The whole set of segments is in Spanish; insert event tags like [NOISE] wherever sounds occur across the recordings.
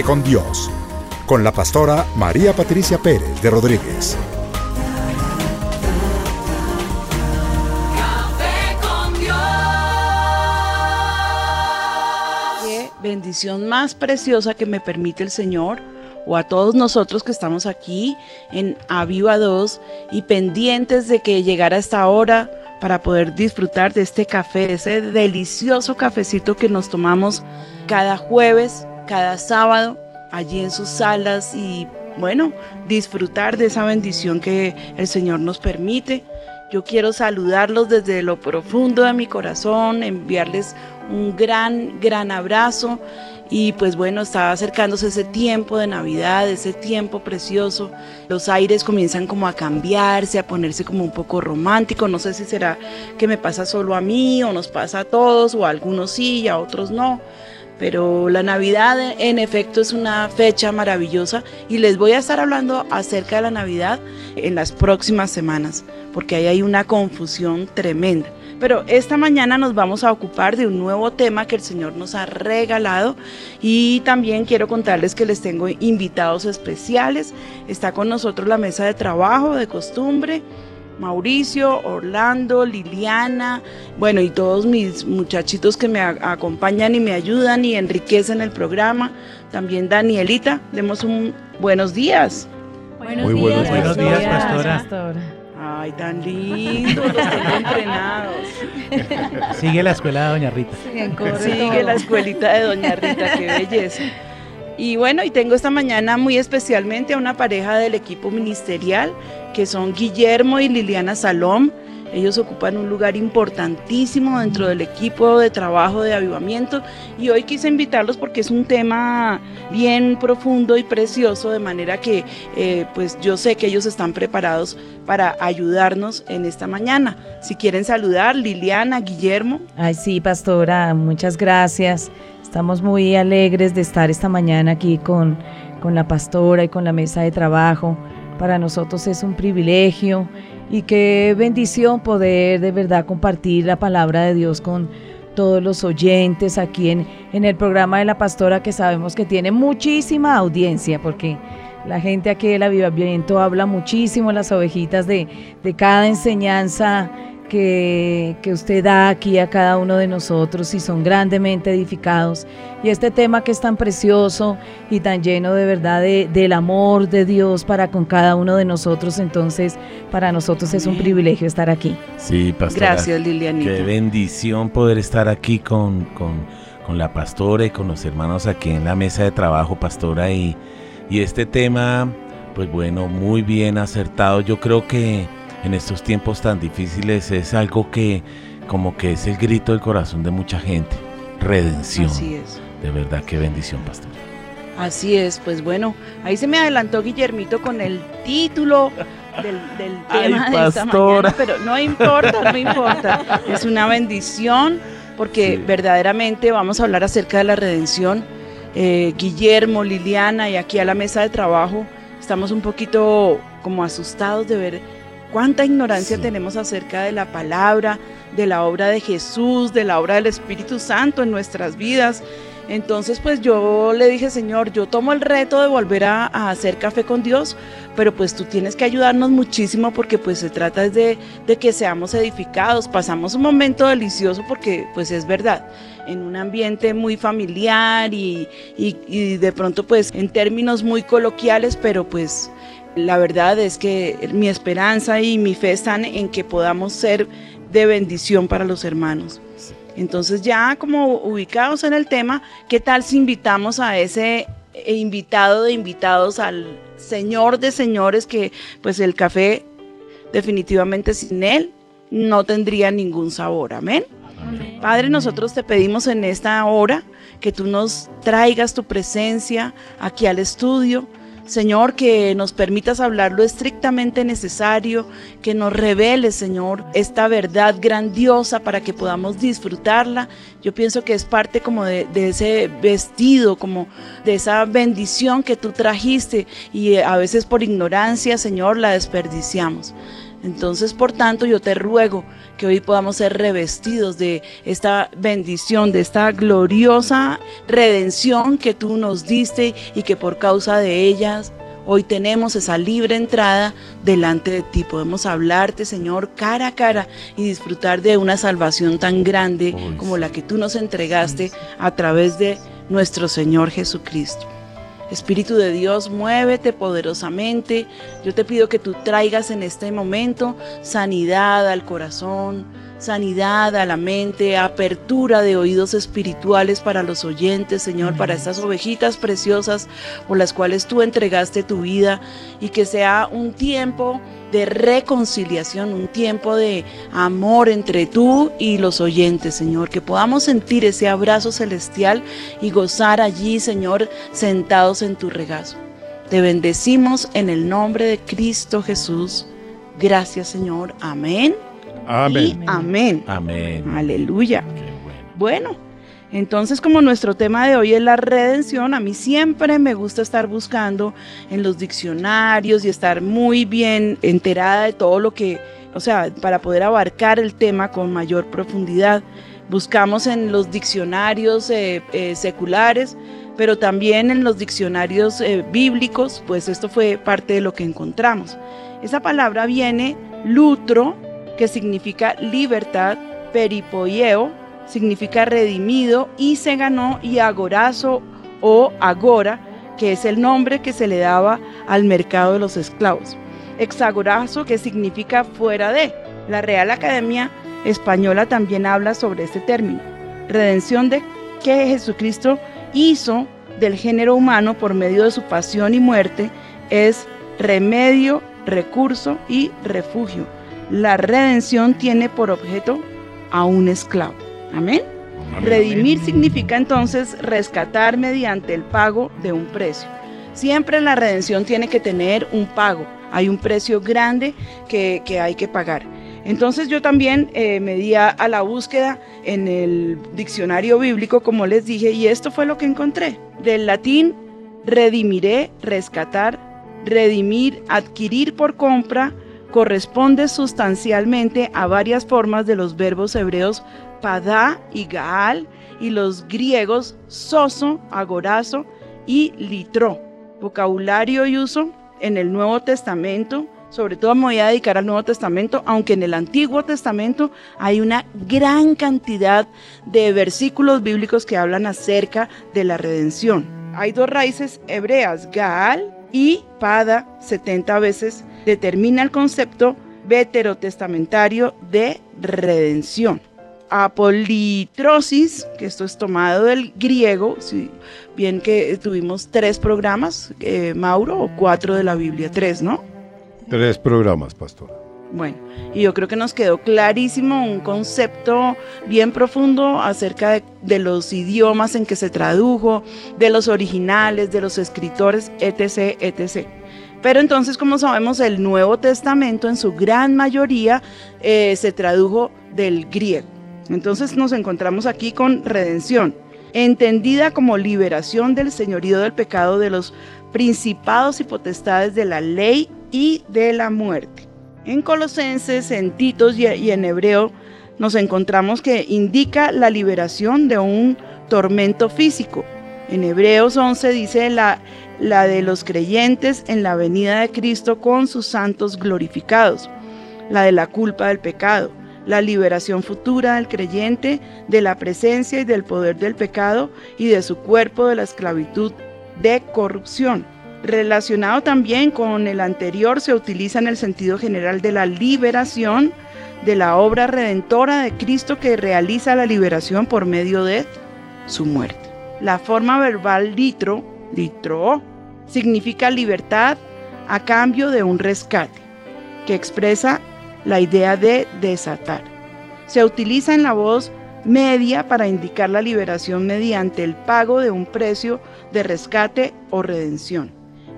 Café con Dios, con la pastora María Patricia Pérez de Rodríguez. Café con Dios. Qué bendición más preciosa que me permite el Señor o a todos nosotros que estamos aquí en Aviva 2 y pendientes de que llegara esta hora para poder disfrutar de este café, ese delicioso cafecito que nos tomamos cada jueves, cada sábado, allí en sus salas y bueno, disfrutar de esa bendición que el Señor nos permite. Yo quiero saludarlos desde lo profundo de mi corazón, enviarles un gran, gran abrazo. Y pues bueno, está acercándose ese tiempo de Navidad, ese tiempo precioso. Los aires comienzan como a cambiarse, a ponerse como un poco romántico. No sé si será que me pasa solo a mí o nos pasa a todos o a algunos sí y a otros no. Pero la Navidad en efecto es una fecha maravillosa y les voy a estar hablando acerca de la Navidad en las próximas semanas, porque ahí hay una confusión tremenda. Pero esta mañana nos vamos a ocupar de un nuevo tema que el Señor nos ha regalado y también quiero contarles que les tengo invitados especiales. Está con nosotros la mesa de trabajo de costumbre. Mauricio, Orlando, Liliana, bueno, y todos mis muchachitos que me acompañan y me ayudan y enriquecen el programa. También Danielita, demos un buenos días. Muy buenos días, Buenos días, pastora. Ay, tan lindos, los tengo entrenados. [LAUGHS] Sigue la escuela de Doña Rita. Sigue la escuelita de Doña Rita, qué belleza. Y bueno, y tengo esta mañana muy especialmente a una pareja del equipo ministerial, que son Guillermo y Liliana Salom. Ellos ocupan un lugar importantísimo dentro del equipo de trabajo de avivamiento y hoy quise invitarlos porque es un tema bien profundo y precioso, de manera que eh, pues yo sé que ellos están preparados para ayudarnos en esta mañana. Si quieren saludar, Liliana, Guillermo. Ay, sí, pastora, muchas gracias. Estamos muy alegres de estar esta mañana aquí con, con la pastora y con la mesa de trabajo. Para nosotros es un privilegio y qué bendición poder de verdad compartir la palabra de Dios con todos los oyentes aquí en, en el programa de la pastora que sabemos que tiene muchísima audiencia porque la gente aquí del avivamiento habla muchísimo, las ovejitas de, de cada enseñanza que, que usted da aquí a cada uno de nosotros y son grandemente edificados. Y este tema que es tan precioso y tan lleno de verdad de- del amor de Dios para con cada uno de nosotros, entonces para nosotros es un Amén. privilegio estar aquí. Sí, pastora. Gracias, Lilianita. Qué bendición poder estar aquí con, con, con la pastora y con los hermanos aquí en la mesa de trabajo, pastora. Y, y este tema, pues bueno, muy bien acertado. Yo creo que en estos tiempos tan difíciles es algo que como que es el grito del corazón de mucha gente. Redención. Así es. De verdad, qué bendición, pastor. Así es, pues bueno, ahí se me adelantó Guillermito con el título del, del [LAUGHS] Ay, tema de esta mañana, pero no importa, no importa. Es una bendición porque Sí. verdaderamente vamos a hablar acerca de la redención. Eh, Guillermo, Liliana y aquí a la mesa de trabajo estamos un poquito como asustados de ver cuánta ignorancia Sí. tenemos acerca de la palabra, de la obra de Jesús, de la obra del Espíritu Santo en nuestras vidas. Entonces, pues yo le dije, Señor, yo tomo el reto de volver a, a hacer café con Dios, pero pues tú tienes que ayudarnos muchísimo porque pues se trata de, de que seamos edificados. Pasamos un momento delicioso porque pues es verdad, en un ambiente muy familiar y, y- y de pronto pues en términos muy coloquiales, pero pues la verdad es que mi esperanza y mi fe están en que podamos ser de bendición para los hermanos. Entonces ya como ubicados en el tema, ¿qué tal si invitamos a ese invitado de invitados al Señor de señores que pues el café definitivamente sin él no tendría ningún sabor? Amén. Padre, nosotros te pedimos en esta hora que tú nos traigas tu presencia aquí al estudio. Señor, que nos permitas hablar lo estrictamente necesario, que nos reveles, Señor, esta verdad grandiosa para que podamos disfrutarla. Yo pienso que es parte como de, de ese vestido, como de esa bendición que tú trajiste y a veces por ignorancia, Señor, la desperdiciamos. Entonces, por tanto, yo te ruego que hoy podamos ser revestidos de esta bendición, de esta gloriosa redención que tú nos diste y que por causa de ellas hoy tenemos esa libre entrada delante de ti. Podemos hablarte, Señor, cara a cara y disfrutar de una salvación tan grande como la que tú nos entregaste a través de nuestro Señor Jesucristo. Espíritu de Dios, muévete poderosamente. Yo te pido que tú traigas en este momento sanidad al corazón, sanidad a la mente, apertura de oídos espirituales para los oyentes, Señor, para estas ovejitas preciosas por las cuales tú entregaste tu vida y que sea un tiempo de reconciliación, un tiempo de amor entre tú y los oyentes, Señor, que podamos sentir ese abrazo celestial y gozar allí, Señor, sentados en tu regazo. Te bendecimos en el nombre de Cristo Jesús. Gracias, Señor. Amén. Amén. Y amén. Amén. Aleluya. Bueno, entonces como nuestro tema de hoy es la redención, a mí siempre me gusta estar buscando en los diccionarios y estar muy bien enterada de todo lo que, o sea, para poder abarcar el tema con mayor profundidad. Buscamos en los diccionarios eh, eh, seculares, pero también en los diccionarios eh, bíblicos, pues esto fue parte de lo que encontramos. Esa palabra viene lutro, que significa libertad, peripoieo, significa redimido, y se ganó, y agorazo o agora, que es el nombre que se le daba al mercado de los esclavos. Exagorazo, que significa fuera de. La Real Academia Española también habla sobre este término. Redención de que Jesucristo hizo del género humano por medio de su pasión y muerte es remedio, recurso y refugio. La redención tiene por objeto a un esclavo. Amén. Redimir significa entonces rescatar mediante el pago de un precio. Siempre la redención tiene que tener un pago. Hay un precio grande que, que hay que pagar. Entonces yo también eh, me di a, a la búsqueda en el diccionario bíblico, como les dije, y esto fue lo que encontré. Del latín, redimiré, rescatar, redimir, adquirir por compra, corresponde sustancialmente a varias formas de los verbos hebreos padá y gaal y los griegos soso, agorazo y litro. Vocabulario y uso en el Nuevo Testamento, sobre todo me voy a dedicar al Nuevo Testamento, aunque en el Antiguo Testamento hay una gran cantidad de versículos bíblicos que hablan acerca de la redención. Hay dos raíces hebreas, Gaal y Pada, 70 veces, determina el concepto veterotestamentario de redención. Apolitrosis, que esto es tomado del griego, si bien que tuvimos tres programas, eh, Mauro, o cuatro de la Biblia, tres, ¿no? Tres programas, pastor. Bueno, y yo creo que nos quedó clarísimo un concepto bien profundo acerca de, de los idiomas en que se tradujo, de los originales, de los escritores, etc., etc. Pero entonces, como sabemos, el Nuevo Testamento en su gran mayoría eh, se tradujo del griego. Entonces nos encontramos aquí con redención, entendida como liberación del señorío del pecado de los principados y potestades de la ley y de la muerte. En Colosenses, en Titos y, en Hebreo nos encontramos que indica la liberación de un tormento físico. En Hebreos 11 dice la, la de los creyentes en la venida de Cristo con sus santos glorificados, la de la culpa del pecado, la liberación futura del creyente de la presencia y del poder del pecado y de su cuerpo de la esclavitud de corrupción. Relacionado también con el anterior, se utiliza en el sentido general de la liberación de la obra redentora de Cristo que realiza la liberación por medio de su muerte. La forma verbal litro, litro, significa libertad a cambio de un rescate, que expresa la idea de desatar. Se utiliza en la voz media para indicar la liberación mediante el pago de un precio de rescate o redención.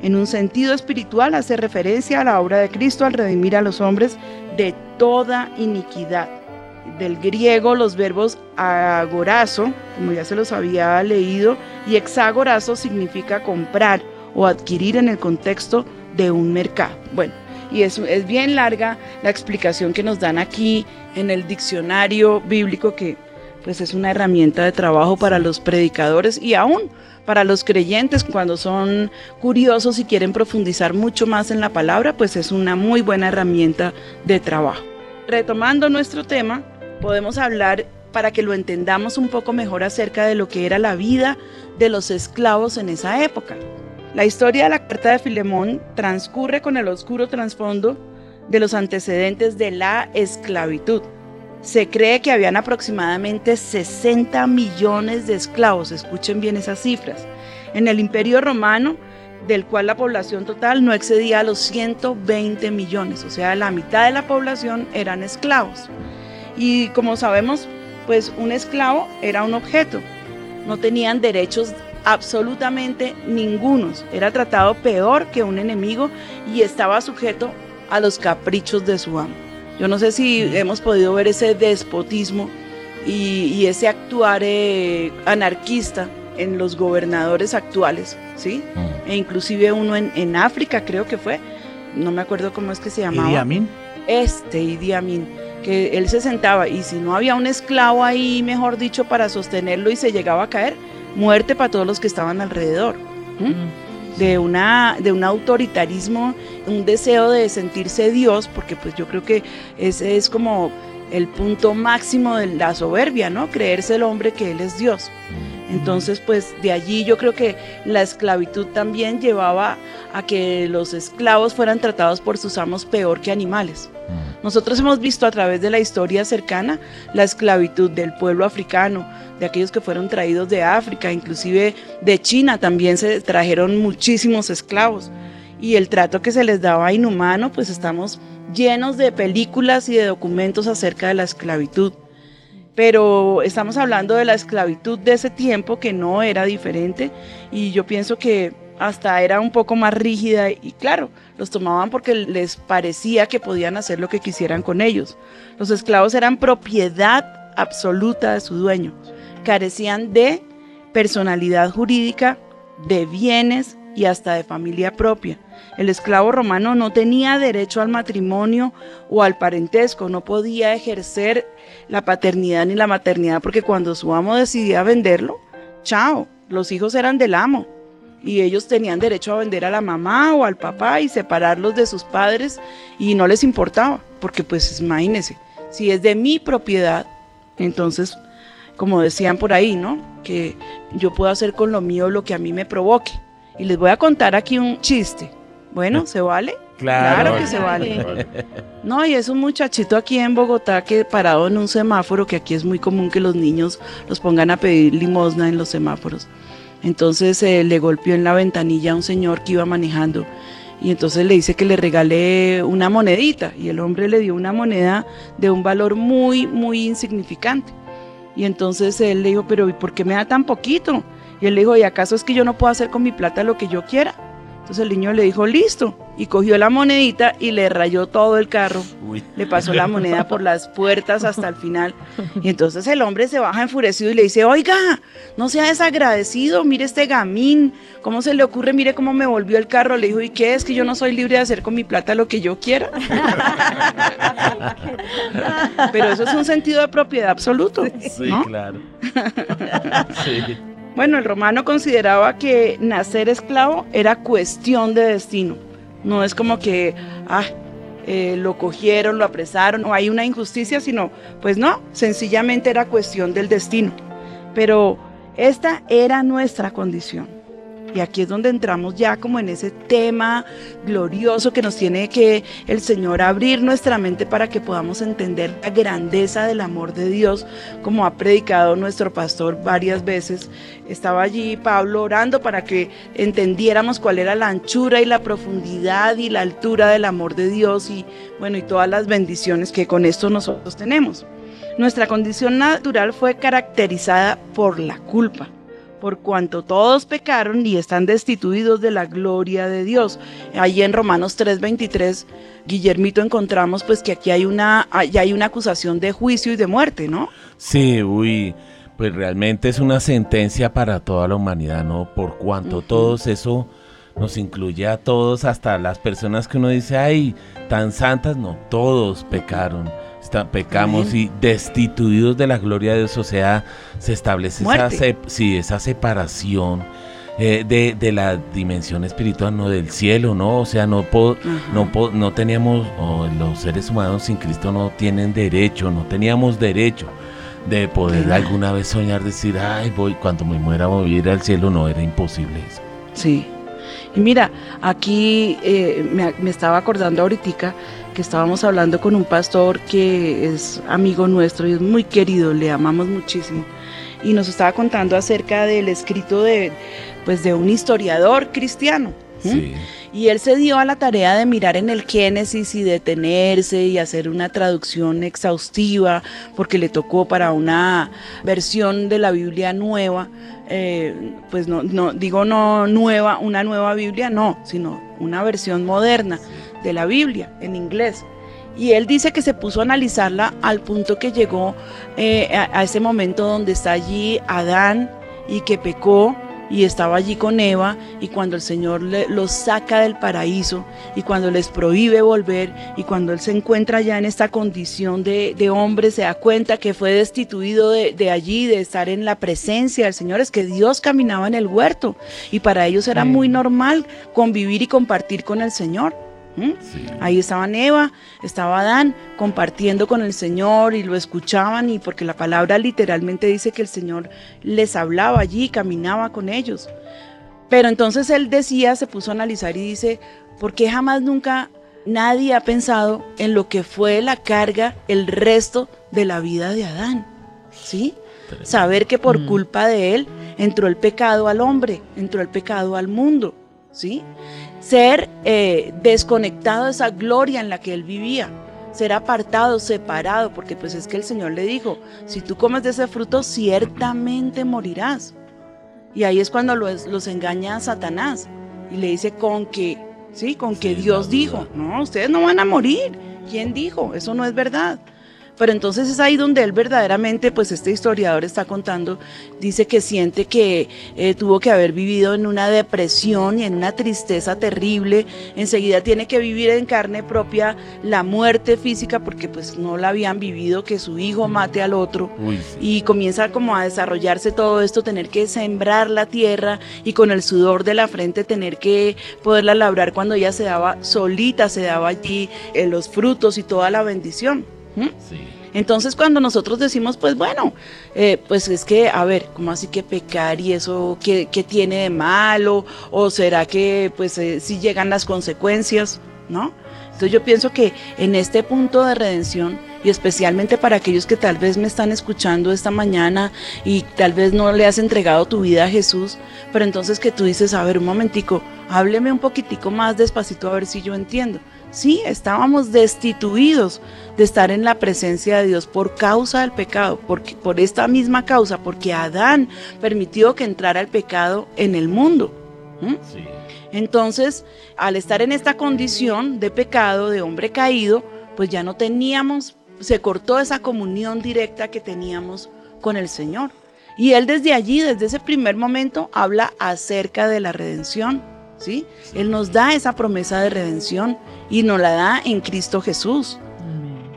En un sentido espiritual hace referencia a la obra de Cristo al redimir a los hombres de toda iniquidad. Del griego los verbos agorazo, como ya se los había leído, y hexagorazo significa comprar o adquirir en el contexto de un mercado. Bueno, y es, es bien larga la explicación que nos dan aquí en el diccionario bíblico que pues es una herramienta de trabajo para los predicadores y aún para los creyentes cuando son curiosos y quieren profundizar mucho más en la palabra, pues es una muy buena herramienta de trabajo. Retomando nuestro tema, podemos hablar para que lo entendamos un poco mejor acerca de lo que era la vida de los esclavos en esa época. La historia de la carta de Filemón transcurre con el oscuro trasfondo de los antecedentes de la esclavitud. Se cree que habían aproximadamente 60 millones de esclavos, escuchen bien esas cifras, en el Imperio Romano, del cual la población total no excedía a los 120 millones, o sea, la mitad de la población eran esclavos. Y como sabemos, pues un esclavo era un objeto, no tenían derechos absolutamente ningunos, era tratado peor que un enemigo y estaba sujeto a los caprichos de su amo. Yo no sé si hemos podido ver ese despotismo y, y ese actuar eh, anarquista en los gobernadores actuales, ¿sí? Mm. E inclusive uno en, en África creo que fue, no me acuerdo cómo es que se llamaba. Idi Amin. Este Idi Amin, que él se sentaba y si no había un esclavo ahí, mejor dicho, para sostenerlo y se llegaba a caer, muerte para todos los que estaban alrededor. ¿m? de una de un autoritarismo, un deseo de sentirse Dios, porque pues yo creo que ese es como el punto máximo de la soberbia, ¿no? Creerse el hombre que él es Dios. Entonces, pues de allí yo creo que la esclavitud también llevaba a que los esclavos fueran tratados por sus amos peor que animales. Nosotros hemos visto a través de la historia cercana la esclavitud del pueblo africano, de aquellos que fueron traídos de África, inclusive de China también se trajeron muchísimos esclavos. Y el trato que se les daba inhumano, pues estamos llenos de películas y de documentos acerca de la esclavitud. Pero estamos hablando de la esclavitud de ese tiempo que no era diferente y yo pienso que hasta era un poco más rígida y claro, los tomaban porque les parecía que podían hacer lo que quisieran con ellos. Los esclavos eran propiedad absoluta de su dueño, carecían de personalidad jurídica, de bienes y hasta de familia propia. El esclavo romano no tenía derecho al matrimonio o al parentesco, no podía ejercer la paternidad ni la maternidad porque cuando su amo decidía venderlo, chao, los hijos eran del amo y ellos tenían derecho a vender a la mamá o al papá y separarlos de sus padres y no les importaba, porque pues imagínense, si es de mi propiedad, entonces, como decían por ahí, ¿no? Que yo puedo hacer con lo mío lo que a mí me provoque. Y les voy a contar aquí un chiste. Bueno, ¿se vale? Claro. que se vale. No, y es un muchachito aquí en Bogotá que parado en un semáforo, que aquí es muy común que los niños los pongan a pedir limosna en los semáforos. Entonces eh, le golpeó en la ventanilla a un señor que iba manejando y entonces le dice que le regale una monedita y el hombre le dio una moneda de un valor muy, muy insignificante. Y entonces él le dijo, pero ¿y por qué me da tan poquito? Y él le dijo, ¿y acaso es que yo no puedo hacer con mi plata lo que yo quiera? Entonces el niño le dijo, listo, y cogió la monedita y le rayó todo el carro. Uy. Le pasó la moneda por las puertas hasta el final. Y entonces el hombre se baja enfurecido y le dice, oiga, no sea desagradecido, mire este gamín, ¿cómo se le ocurre? Mire cómo me volvió el carro. Le dijo, ¿y qué es que yo no soy libre de hacer con mi plata lo que yo quiera? Pero eso es un sentido de propiedad absoluto. Sí, ¿no? claro. [LAUGHS] Sí. Bueno, el romano consideraba que nacer esclavo era cuestión de destino. No es como que, ah, eh, lo cogieron, lo apresaron, o hay una injusticia, sino, pues no, sencillamente era cuestión del destino. Pero esta era nuestra condición. Y aquí es donde entramos ya como en ese tema glorioso que nos tiene que el Señor abrir nuestra mente para que podamos entender la grandeza del amor de Dios, como ha predicado nuestro pastor varias veces. Estaba allí Pablo orando para que entendiéramos cuál era la anchura y la profundidad y la altura del amor de Dios y bueno, y todas las bendiciones que con esto nosotros tenemos. Nuestra condición natural fue caracterizada por la culpa por cuanto todos pecaron y están destituidos de la gloria de Dios. Allí en Romanos 3:23, Guillermito, encontramos pues que aquí hay una, hay una acusación de juicio y de muerte, ¿no? Sí, uy, pues realmente es una sentencia para toda la humanidad, ¿no? Por cuanto todos eso nos incluye a todos, hasta las personas que uno dice, ay, tan santas, no, todos pecaron. Pecamos Amén. y destituidos de la gloria de Dios, o sea, se establece esa, sep- sí, esa separación eh, de, de la dimensión espiritual, no del cielo, ¿no? O sea, no, po- no, po- no teníamos, o los seres humanos sin Cristo no tienen derecho, no teníamos derecho de poder alguna vez soñar, decir, ay, voy, cuando me muera voy a ir al cielo, no, era imposible eso. Sí. Y mira, aquí eh, me, me estaba acordando ahorita que estábamos hablando con un pastor que es amigo nuestro y es muy querido, le amamos muchísimo. Y nos estaba contando acerca del escrito de, pues, de un historiador cristiano. Sí. Y él se dio a la tarea de mirar en el Génesis y detenerse y hacer una traducción exhaustiva, porque le tocó para una versión de la Biblia nueva, eh, pues no, no, digo no nueva, una nueva Biblia, no, sino una versión moderna de la Biblia en inglés. Y él dice que se puso a analizarla al punto que llegó eh, a, a ese momento donde está allí Adán y que pecó y estaba allí con Eva y cuando el Señor le- los saca del paraíso y cuando les prohíbe volver y cuando él se encuentra ya en esta condición de, de hombre, se da cuenta que fue destituido de, de allí, de estar en la presencia del Señor, es que Dios caminaba en el huerto y para ellos era muy normal convivir y compartir con el Señor. ¿M? Sí. Ahí estaban Eva, estaba Adán compartiendo con el Señor y lo escuchaban y porque la palabra literalmente dice que el Señor les hablaba allí, caminaba con ellos. Pero entonces él decía, se puso a analizar y dice, ¿por qué jamás nunca nadie ha pensado en lo que fue la carga, el resto de la vida de Adán? ¿Sí? Saber que por Mm. culpa de él entró el pecado al hombre, entró el pecado al mundo, ¿sí? Ser eh, desconectado de esa gloria en la que él vivía, ser apartado, separado, porque pues es que el Señor le dijo, si tú comes de ese fruto, ciertamente morirás. Y ahí es cuando los, los engaña Satanás y le dice con que, sí, con que Sí, Dios dijo, no, ustedes no van a morir. ¿Quién dijo? Eso no es verdad. Pero entonces es ahí donde él verdaderamente, pues este historiador está contando, dice que siente que eh, tuvo que haber vivido en una depresión y en una tristeza terrible. Enseguida tiene que vivir en carne propia la muerte física porque pues no la habían vivido, que su hijo mate al otro Uy, sí. y comienza como a desarrollarse todo esto, tener que sembrar la tierra y con el sudor de la frente tener que poderla labrar cuando ella se daba solita, se daba allí eh, los frutos y toda la bendición. ¿M? sí. Entonces cuando nosotros decimos, pues bueno, eh, pues es que, a ver, ¿cómo así que pecar y eso qué, qué tiene de malo? ¿O será que pues eh, si llegan las consecuencias? ¿No? Entonces yo pienso que en este punto de redención y especialmente para aquellos que tal vez me están escuchando esta mañana y tal vez no le has entregado tu vida a Jesús, pero entonces que tú dices, a ver, un momentico, hábleme un poquitico más despacito a ver si yo entiendo. Sí, estábamos destituidos de estar en la presencia de Dios por causa del pecado, porque, por esta misma causa, porque Adán permitió que entrara el pecado en el mundo. ¿Mm? Sí. Entonces, al estar en esta condición de pecado, de hombre caído, pues ya no teníamos, se cortó esa comunión directa que teníamos con el Señor. Y Él desde allí, desde ese primer momento, habla acerca de la redención. ¿Sí? Él nos da esa promesa de redención y nos la da en Cristo Jesús.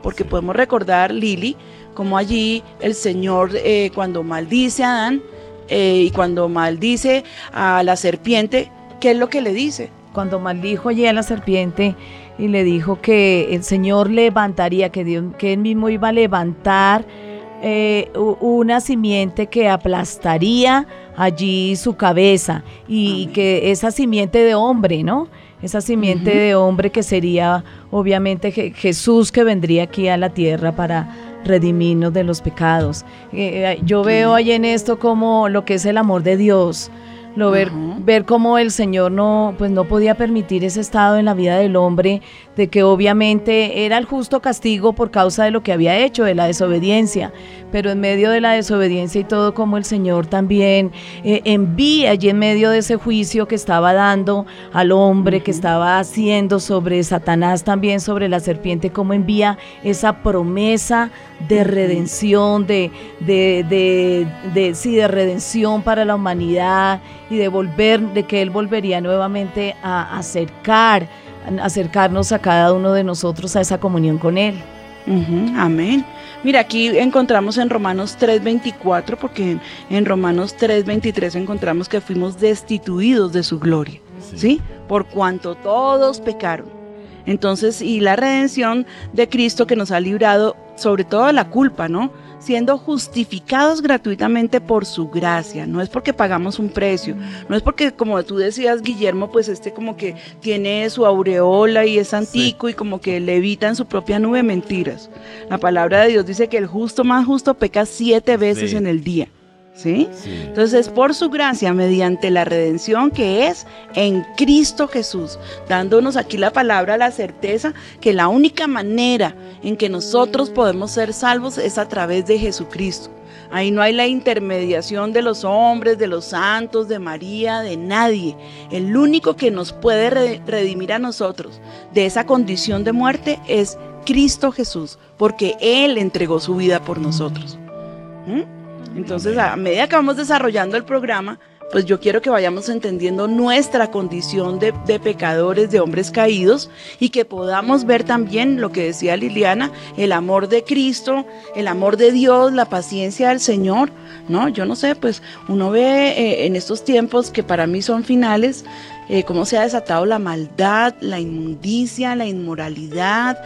Porque podemos recordar, Lili, como allí el Señor eh, cuando maldice a Adán eh, y cuando maldice a la serpiente, ¿qué es lo que le dice? Cuando maldijo allí a la serpiente y le dijo que el Señor levantaría, que, Dios, que él mismo iba a levantar eh, una simiente que aplastaría allí su cabeza y Amén. que esa simiente de hombre, ¿no? Esa simiente de hombre que sería obviamente Je- Jesús que vendría aquí a la tierra para redimirnos de los pecados. Eh, eh, yo veo ahí en esto como lo que es el amor de Dios. Lo ver, ver cómo el Señor no, pues no podía permitir ese estado en la vida del hombre, de que obviamente era el justo castigo por causa de lo que había hecho, de la desobediencia, pero en medio de la desobediencia y todo, como el Señor también eh, envía allí en medio de ese juicio que estaba dando al hombre, que estaba haciendo sobre Satanás también, sobre la serpiente, como envía esa promesa de redención, de, de, de, de- sí, de redención para la humanidad y de volver, de que Él volvería nuevamente a acercar, a acercarnos a cada uno de nosotros a esa comunión con Él. Amén. Mira, aquí encontramos en Romanos 3:24, porque en, en Romanos 3:23 encontramos que fuimos destituidos de su gloria, Sí. ¿sí? Por cuanto todos pecaron. Entonces, y la redención de Cristo que nos ha librado sobre todo la culpa, ¿no? Siendo justificados gratuitamente por su gracia. No es porque pagamos un precio, no es porque, como tú decías, Guillermo, pues este como que tiene su aureola y es antico y como que levita en su propia nube mentiras. La palabra de Dios dice que el justo más justo peca siete veces Sí. en el día. ¿Sí? Sí. Entonces, por su gracia, mediante la redención que es en Cristo Jesús, dándonos aquí la palabra, la certeza que la única manera en que nosotros podemos ser salvos es a través de Jesucristo. Ahí no hay la intermediación de los hombres, de los santos, de María, de nadie. El único que nos puede re- redimir a nosotros de esa condición de muerte es Cristo Jesús, porque Él entregó su vida por nosotros. ¿Mm? Entonces, a medida que vamos desarrollando el programa, pues yo quiero que vayamos entendiendo nuestra condición de, de pecadores, de hombres caídos, y que podamos ver también lo que decía Liliana, el amor de Cristo, el amor de Dios, la paciencia del Señor, ¿no? Yo no sé, pues uno ve eh, en estos tiempos que para mí son finales, eh, cómo se ha desatado la maldad, la inmundicia, la inmoralidad,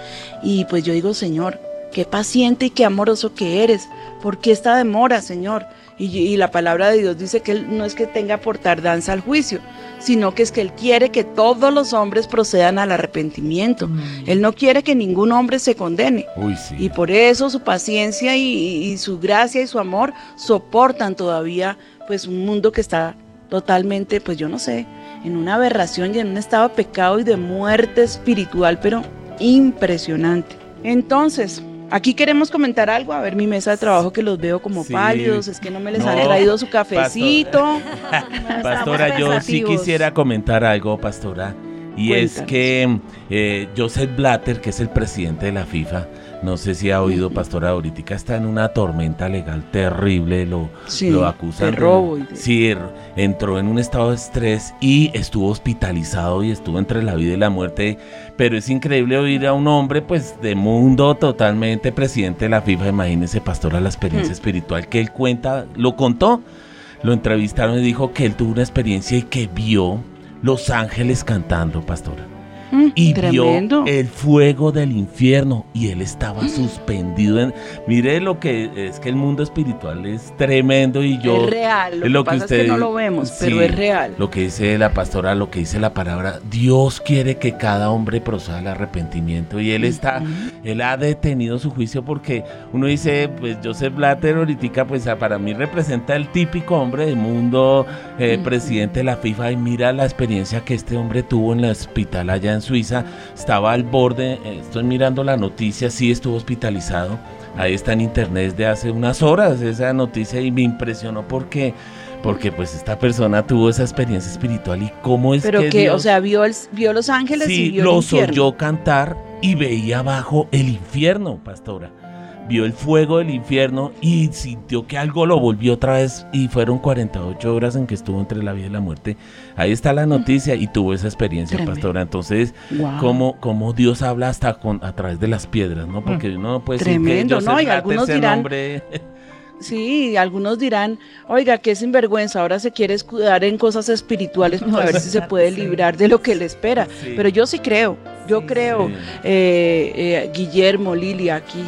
y pues yo digo, Señor, qué paciente y qué amoroso que eres. ¿Por qué esta demora, Señor? Y, y la palabra de Dios dice que Él no es que tenga por tardanza al juicio, sino que es que Él quiere que todos los hombres procedan al arrepentimiento. Él no quiere que ningún hombre se condene. Uy, sí. Y por eso su paciencia y, y su gracia y su amor soportan todavía pues un mundo que está totalmente, pues yo no sé, en una aberración y en un estado de pecado y de muerte espiritual, pero impresionante. Entonces, aquí queremos comentar algo, a ver mi mesa de trabajo que los veo como Sí. pálidos, es que no me les han No, traído su cafecito. [LAUGHS] Pastora, yo sí quisiera comentar algo, pastora. Y es que eh, Joseph Blatter, que es el presidente de la FIFA, no sé si ha oído, pastora, ahorita está en una tormenta legal terrible, lo, Sí, lo acusan de robo y de- Sí, er- entró en un estado de estrés y estuvo hospitalizado y estuvo entre la vida y la muerte. Pero es increíble oír a un hombre, pues, de mundo totalmente presidente de la FIFA. Imagínese, pastora, la experiencia Hmm. espiritual que él cuenta, lo contó. Lo entrevistaron y dijo que él tuvo una experiencia y que vio los ángeles cantando, pastora. Mm, Y tremendo. vio el fuego del infierno y él estaba suspendido en... Mire lo que es que el mundo espiritual es tremendo y yo... es real, lo, es lo que que pasa es usted- que no lo vemos, sí, pero es real. Lo que dice la pastora, lo que dice la palabra, Dios quiere que cada hombre proceda al arrepentimiento y él está, él ha detenido su juicio porque uno dice, pues Joseph Blatter ahorita, pues a- para mí representa el típico hombre del mundo, eh, presidente de la FIFA y mira la experiencia que este hombre tuvo en el hospital allá en Suiza, estaba al borde, eh, estoy mirando la noticia, sí estuvo hospitalizado, ahí está en internet de hace unas horas esa noticia y me impresionó porque porque pues esta persona tuvo esa experiencia espiritual y cómo es Pero que, que, o Dios- sea, vio, el, vio los ángeles y sí, vio el lo infierno. oyó cantar y veía abajo el infierno, pastora. Vio el fuego del infierno y sintió que algo lo volvió otra vez y fueron 48 horas en que estuvo entre la vida y la muerte. Ahí está la noticia y tuvo esa experiencia, Tremendo. pastora. Entonces, Guau. cómo, cómo Dios habla hasta con, a través de las piedras, ¿no? Porque uno no puede Tremendo, decir que ¿no? Y algunos dirán- nombre- [LAUGHS] Sí, algunos dirán, oiga, qué sinvergüenza, ahora se quiere escudar en cosas espirituales para ver si se puede [LAUGHS] Sí. librar de lo que le espera. Sí. Pero yo sí creo, yo Sí, creo, sí. eh, eh, Guillermo, Lilia, aquí,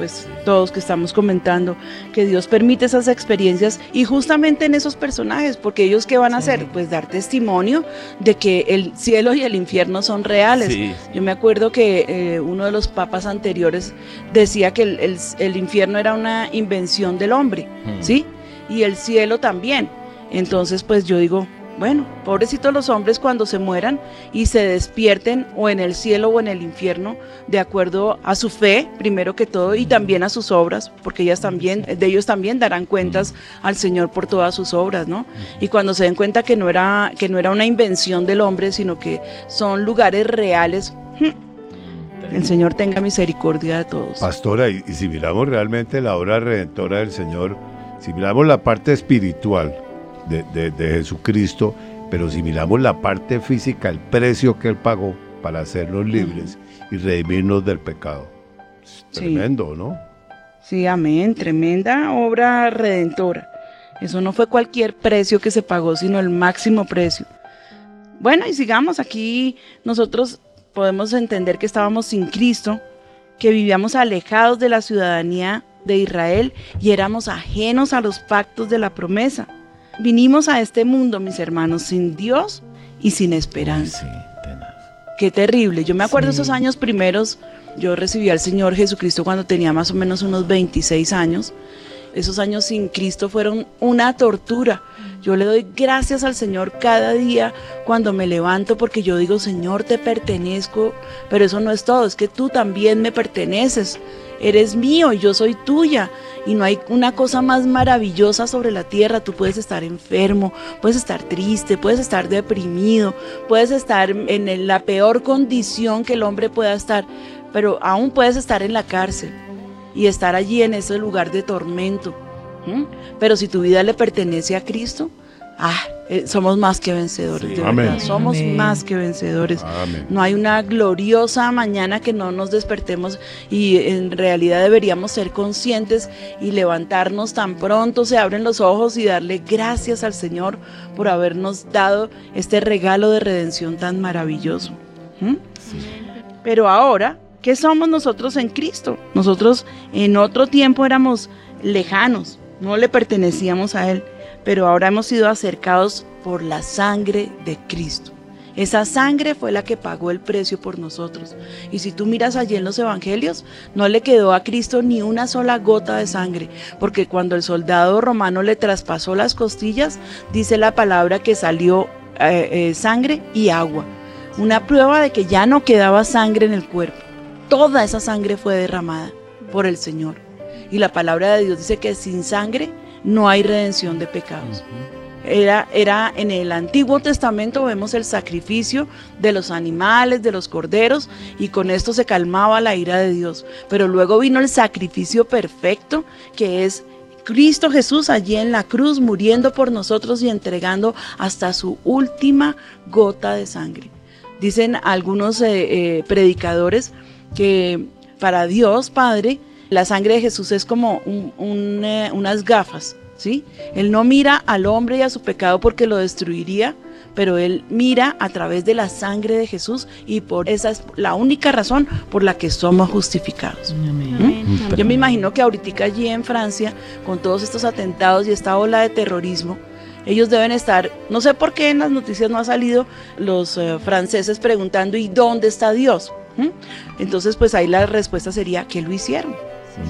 pues todos que estamos comentando, que Dios permite esas experiencias y justamente en esos personajes, porque ellos qué van a Sí. hacer? Pues dar testimonio de que el cielo y el infierno son reales. Sí. Yo me acuerdo que eh, uno de los papas anteriores decía que el, el- el infierno era una invención del hombre, Mm. ¿sí? Y el cielo también. Entonces, pues yo digo, bueno, pobrecitos los hombres cuando se mueran y se despierten o en el cielo o en el infierno, de acuerdo a su fe, primero que todo, y también a sus obras, porque ellas también, de ellos también darán cuentas al Señor por todas sus obras, ¿no? Y cuando se den cuenta que no era, que no era una invención del hombre, sino que son lugares reales, el Señor tenga misericordia de todos. Pastora, y, y si miramos realmente la obra redentora del Señor, si miramos la parte espiritual de, de- de Jesucristo, pero si miramos la parte física, el precio que Él pagó para hacernos libres y redimirnos del pecado. Es Sí. Tremendo, ¿no? Sí, amén. Tremenda obra redentora. Eso no fue cualquier precio que se pagó, sino el máximo precio. Bueno, y sigamos aquí. Nosotros podemos entender que estábamos sin Cristo, que vivíamos alejados de la ciudadanía de Israel y éramos ajenos a los pactos de la promesa. Vinimos a este mundo, mis hermanos, sin Dios y sin esperanza. Sí, tenaz. Qué terrible. Yo me acuerdo Sí. esos años primeros, yo recibí al Señor Jesucristo cuando tenía más o menos unos 26 años. Esos años sin Cristo fueron una tortura. Yo le doy gracias al Señor cada día cuando me levanto porque yo digo, Señor, te pertenezco, pero eso no es todo, es que tú también me perteneces. Eres mío y yo soy tuya. Y no hay una cosa más maravillosa sobre la tierra. Tú puedes estar enfermo, puedes estar triste, puedes estar deprimido, puedes estar en la peor condición que el hombre pueda estar, pero aún puedes estar en la cárcel y estar allí en ese lugar de tormento. Pero si tu vida le pertenece a Cristo, ah, eh, somos más que vencedores, Sí. de Amén. verdad. Somos Amén. más que vencedores. Amén. No hay una gloriosa mañana que no nos despertemos y en realidad deberíamos ser conscientes y levantarnos tan pronto se abren los ojos y darle gracias al Señor por habernos dado este regalo de redención tan maravilloso. ¿Mm? Pero ahora, ¿qué somos nosotros en Cristo? Nosotros en otro tiempo éramos lejanos, no le pertenecíamos a Él, pero ahora hemos sido acercados por la sangre de Cristo. Esa sangre fue la que pagó el precio por nosotros. Y si tú miras allí en los evangelios, no le quedó a Cristo ni una sola gota de sangre, porque cuando el soldado romano le traspasó las costillas, dice la palabra que salió eh, eh, sangre y agua. Una prueba de que ya no quedaba sangre en el cuerpo. Toda esa sangre fue derramada por el Señor. Y la palabra de Dios dice que sin sangre no hay redención de pecados. Era, era en el Antiguo Testamento vemos el sacrificio de los animales, de los corderos, y con esto se calmaba la ira de Dios. Pero luego vino el sacrificio perfecto, que es Cristo Jesús allí en la cruz, muriendo por nosotros y entregando hasta su última gota de sangre. Dicen algunos eh, eh, predicadores que para Dios Padre, la sangre de Jesús es como un- un, eh, unas gafas, ¿sí? Él no mira al hombre y a su pecado porque lo destruiría, pero Él mira a través de la sangre de Jesús y por esa es la única razón por la que somos justificados. ¿Mm? Yo me imagino que ahorita allí en Francia, con todos estos atentados y esta ola de terrorismo, ellos deben estar, no sé por qué en las noticias no ha salido los eh, franceses preguntando, ¿y dónde está Dios? ¿Mm? Entonces, pues ahí la respuesta sería, ¿qué lo hicieron?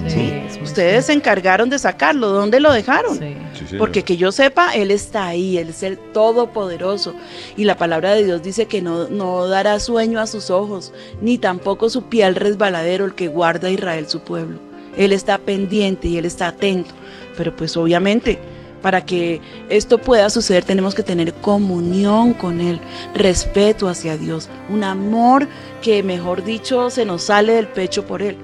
¿Sí? Ustedes se encargaron de sacarlo, ¿dónde lo dejaron? Sí. Sí, señor. Porque que yo sepa, Él está ahí, Él es el Todopoderoso. Y la palabra de Dios dice que no, no dará sueño a sus ojos, ni tampoco su pie al resbaladero, el que guarda a Israel su pueblo. Él está pendiente y Él está atento. Pero pues obviamente para que esto pueda suceder tenemos que tener comunión con Él, respeto hacia Dios, un amor que mejor dicho se nos sale del pecho por Él.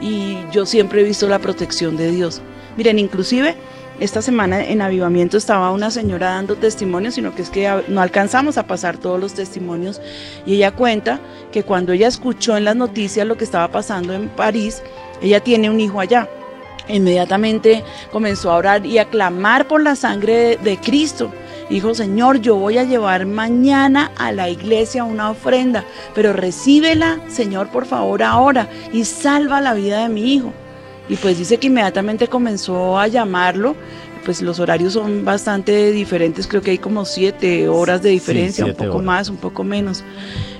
Y yo siempre he visto la protección de Dios. Miren, inclusive esta semana en avivamiento estaba una señora dando testimonios, sino que es que no alcanzamos a pasar todos los testimonios. Y ella cuenta que cuando ella escuchó en las noticias lo que estaba pasando en París, ella tiene un hijo allá. Inmediatamente comenzó a orar y a clamar por la sangre de, de Cristo. Dijo, Señor, yo voy a llevar mañana a la iglesia una ofrenda, pero recíbela, Señor, por favor, ahora y salva la vida de mi hijo. Y pues dice que inmediatamente comenzó a llamarlo. Pues los horarios son bastante diferentes, creo que hay como siete horas de diferencia, un poco horas. más, un poco menos.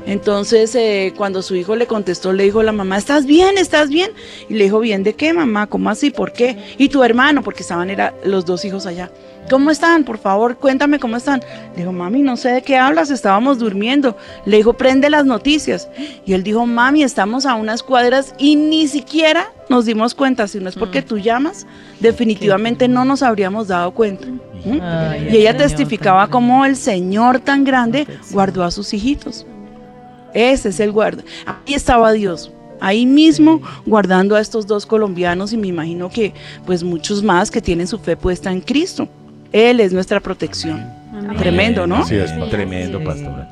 Entonces, eh, cuando su hijo le contestó, le dijo la mamá, ¿estás bien? ¿Estás bien? Y le dijo, ¿bien de qué, mamá? ¿Cómo así? ¿Por qué? Y tu hermano, porque estaban era, los dos hijos allá. ¿Cómo están? Por favor, cuéntame cómo están. Le dijo, mami, no sé de qué hablas, estábamos durmiendo. Le dijo, prende las noticias. Y él dijo, mami, estamos a unas cuadras y ni siquiera nos dimos cuenta. Si no es porque tú llamas, definitivamente no nos habríamos dado cuenta. ¿Mm? Ay, Y ella el testificaba cómo el Señor tan grande guardó a sus hijitos. Ese es el guarda. Ahí estaba Dios. Ahí mismo guardando a estos dos colombianos y me imagino que pues muchos más que tienen su fe puesta en Cristo. Él es nuestra protección. Tremendo, ¿no? Sí, es tremendo, pastora.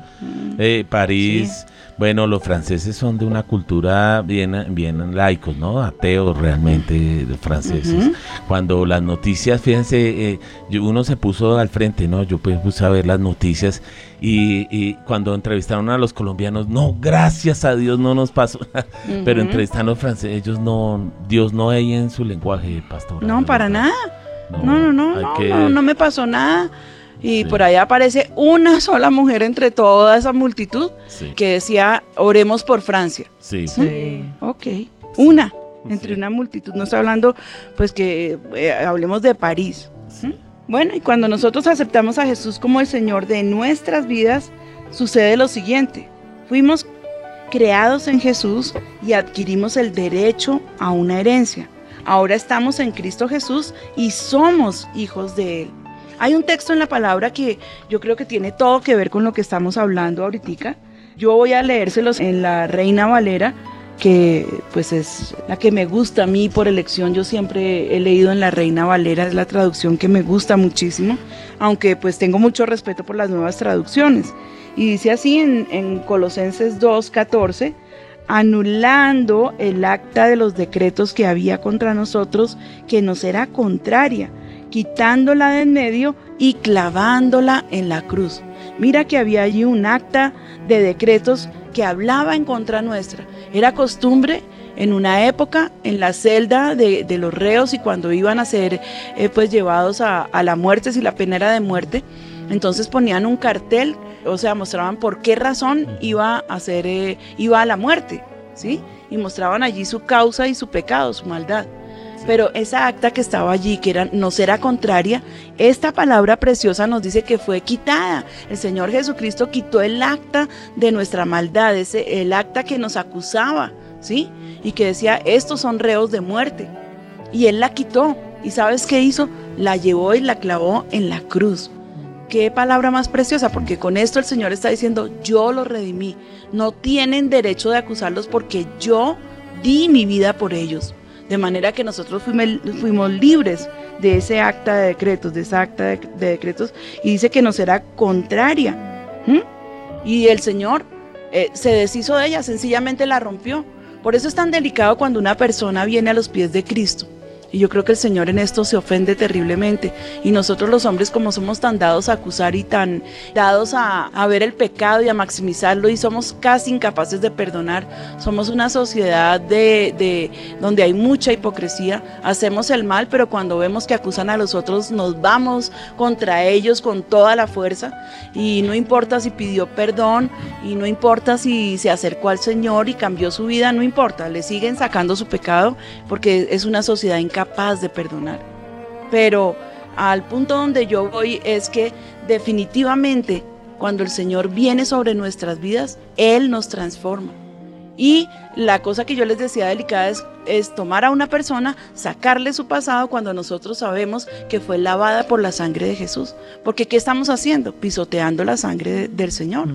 Eh, París, bueno, los franceses son de una cultura bien, bien laicos, ¿no? Ateos realmente, los franceses. Cuando las noticias, fíjense, eh, uno se puso al frente, ¿no? Yo pues puse a ver las noticias y, y cuando entrevistaron a los colombianos, no, gracias a Dios no nos pasó. [LAUGHS] Pero Ujú. entrevistan a los franceses, ellos no, Dios no hay en su lenguaje, pastor. No, para nada. No, no, no, no, que- no, no me pasó nada. Y Sí. por allá aparece una [LAUGHS] sola mujer entre toda esa multitud Sí, que decía, oremos por Francia. sí. Sí. Ok, una entre Sí. una multitud. No estoy hablando, pues que eh, hablemos de París. sí. Bueno, y cuando nosotros aceptamos a Jesús como el Señor de nuestras vidas, sucede lo siguiente. Fuimos creados en Jesús y adquirimos el derecho a una herencia. Ahora estamos en Cristo Jesús y somos hijos de Él. Hay un texto en la palabra que yo creo que tiene todo que ver con lo que estamos hablando ahorita. Yo voy a leérselos en la Reina Valera, que pues es la que me gusta a mí por elección. Yo siempre he leído en la Reina Valera, es la traducción que me gusta muchísimo, aunque pues tengo mucho respeto por las nuevas traducciones. Y dice así en, en Colosenses 2.14, anulando el acta de los decretos que había contra nosotros, que nos era contraria, quitándola de en medio y clavándola en la cruz. Mira que había allí un acta de decretos que hablaba en contra nuestra. Era costumbre en una época en la celda de, de los reos y cuando iban a ser eh, pues llevados a, a la muerte, si la pena era de muerte, entonces ponían un cartel, o sea, mostraban por qué razón iba a ser, eh, iba a la muerte, ¿sí? Y mostraban allí su causa y su pecado, su maldad. Pero esa acta que estaba allí, que era, nos era contraria, esta palabra preciosa nos dice que fue quitada. El Señor Jesucristo quitó el acta de nuestra maldad, ese, el acta que nos acusaba, ¿sí? Y que decía, estos son reos de muerte. Y Él la quitó. ¿Y sabes qué hizo? La llevó y la clavó en la cruz. Qué palabra más preciosa, porque con esto el Señor está diciendo, yo los redimí. No tienen derecho de acusarlos porque yo di mi vida por ellos. De manera que nosotros fuimos, fuimos libres de ese acta de decretos, de esa acta de, de decretos, y dice que nos será contraria. ¿Mm? Y el Señor eh, se deshizo de ella, sencillamente la rompió. Por eso es tan delicado cuando una persona viene a los pies de Cristo. Y yo creo que el Señor en esto se ofende terriblemente. Y nosotros los hombres como somos tan dados a acusar y tan dados a, a, ver el pecado y a maximizarlo y somos casi incapaces de perdonar. Somos una sociedad de, de donde hay mucha hipocresía. Hacemos el mal, pero cuando vemos que acusan a los otros nos vamos contra ellos con toda la fuerza. Y no importa si pidió perdón y no importa si se acercó al Señor y cambió su vida, no importa. Le siguen sacando su pecado porque es una sociedad incapaz capaz de perdonar. Pero al punto donde yo voy es que definitivamente cuando el Señor viene sobre nuestras vidas, Él nos transforma. Y la cosa que yo les decía delicada es es tomar a una persona, sacarle su pasado cuando nosotros sabemos que fue lavada por la sangre de Jesús. Porque ¿qué estamos haciendo? Pisoteando la sangre de- del Señor,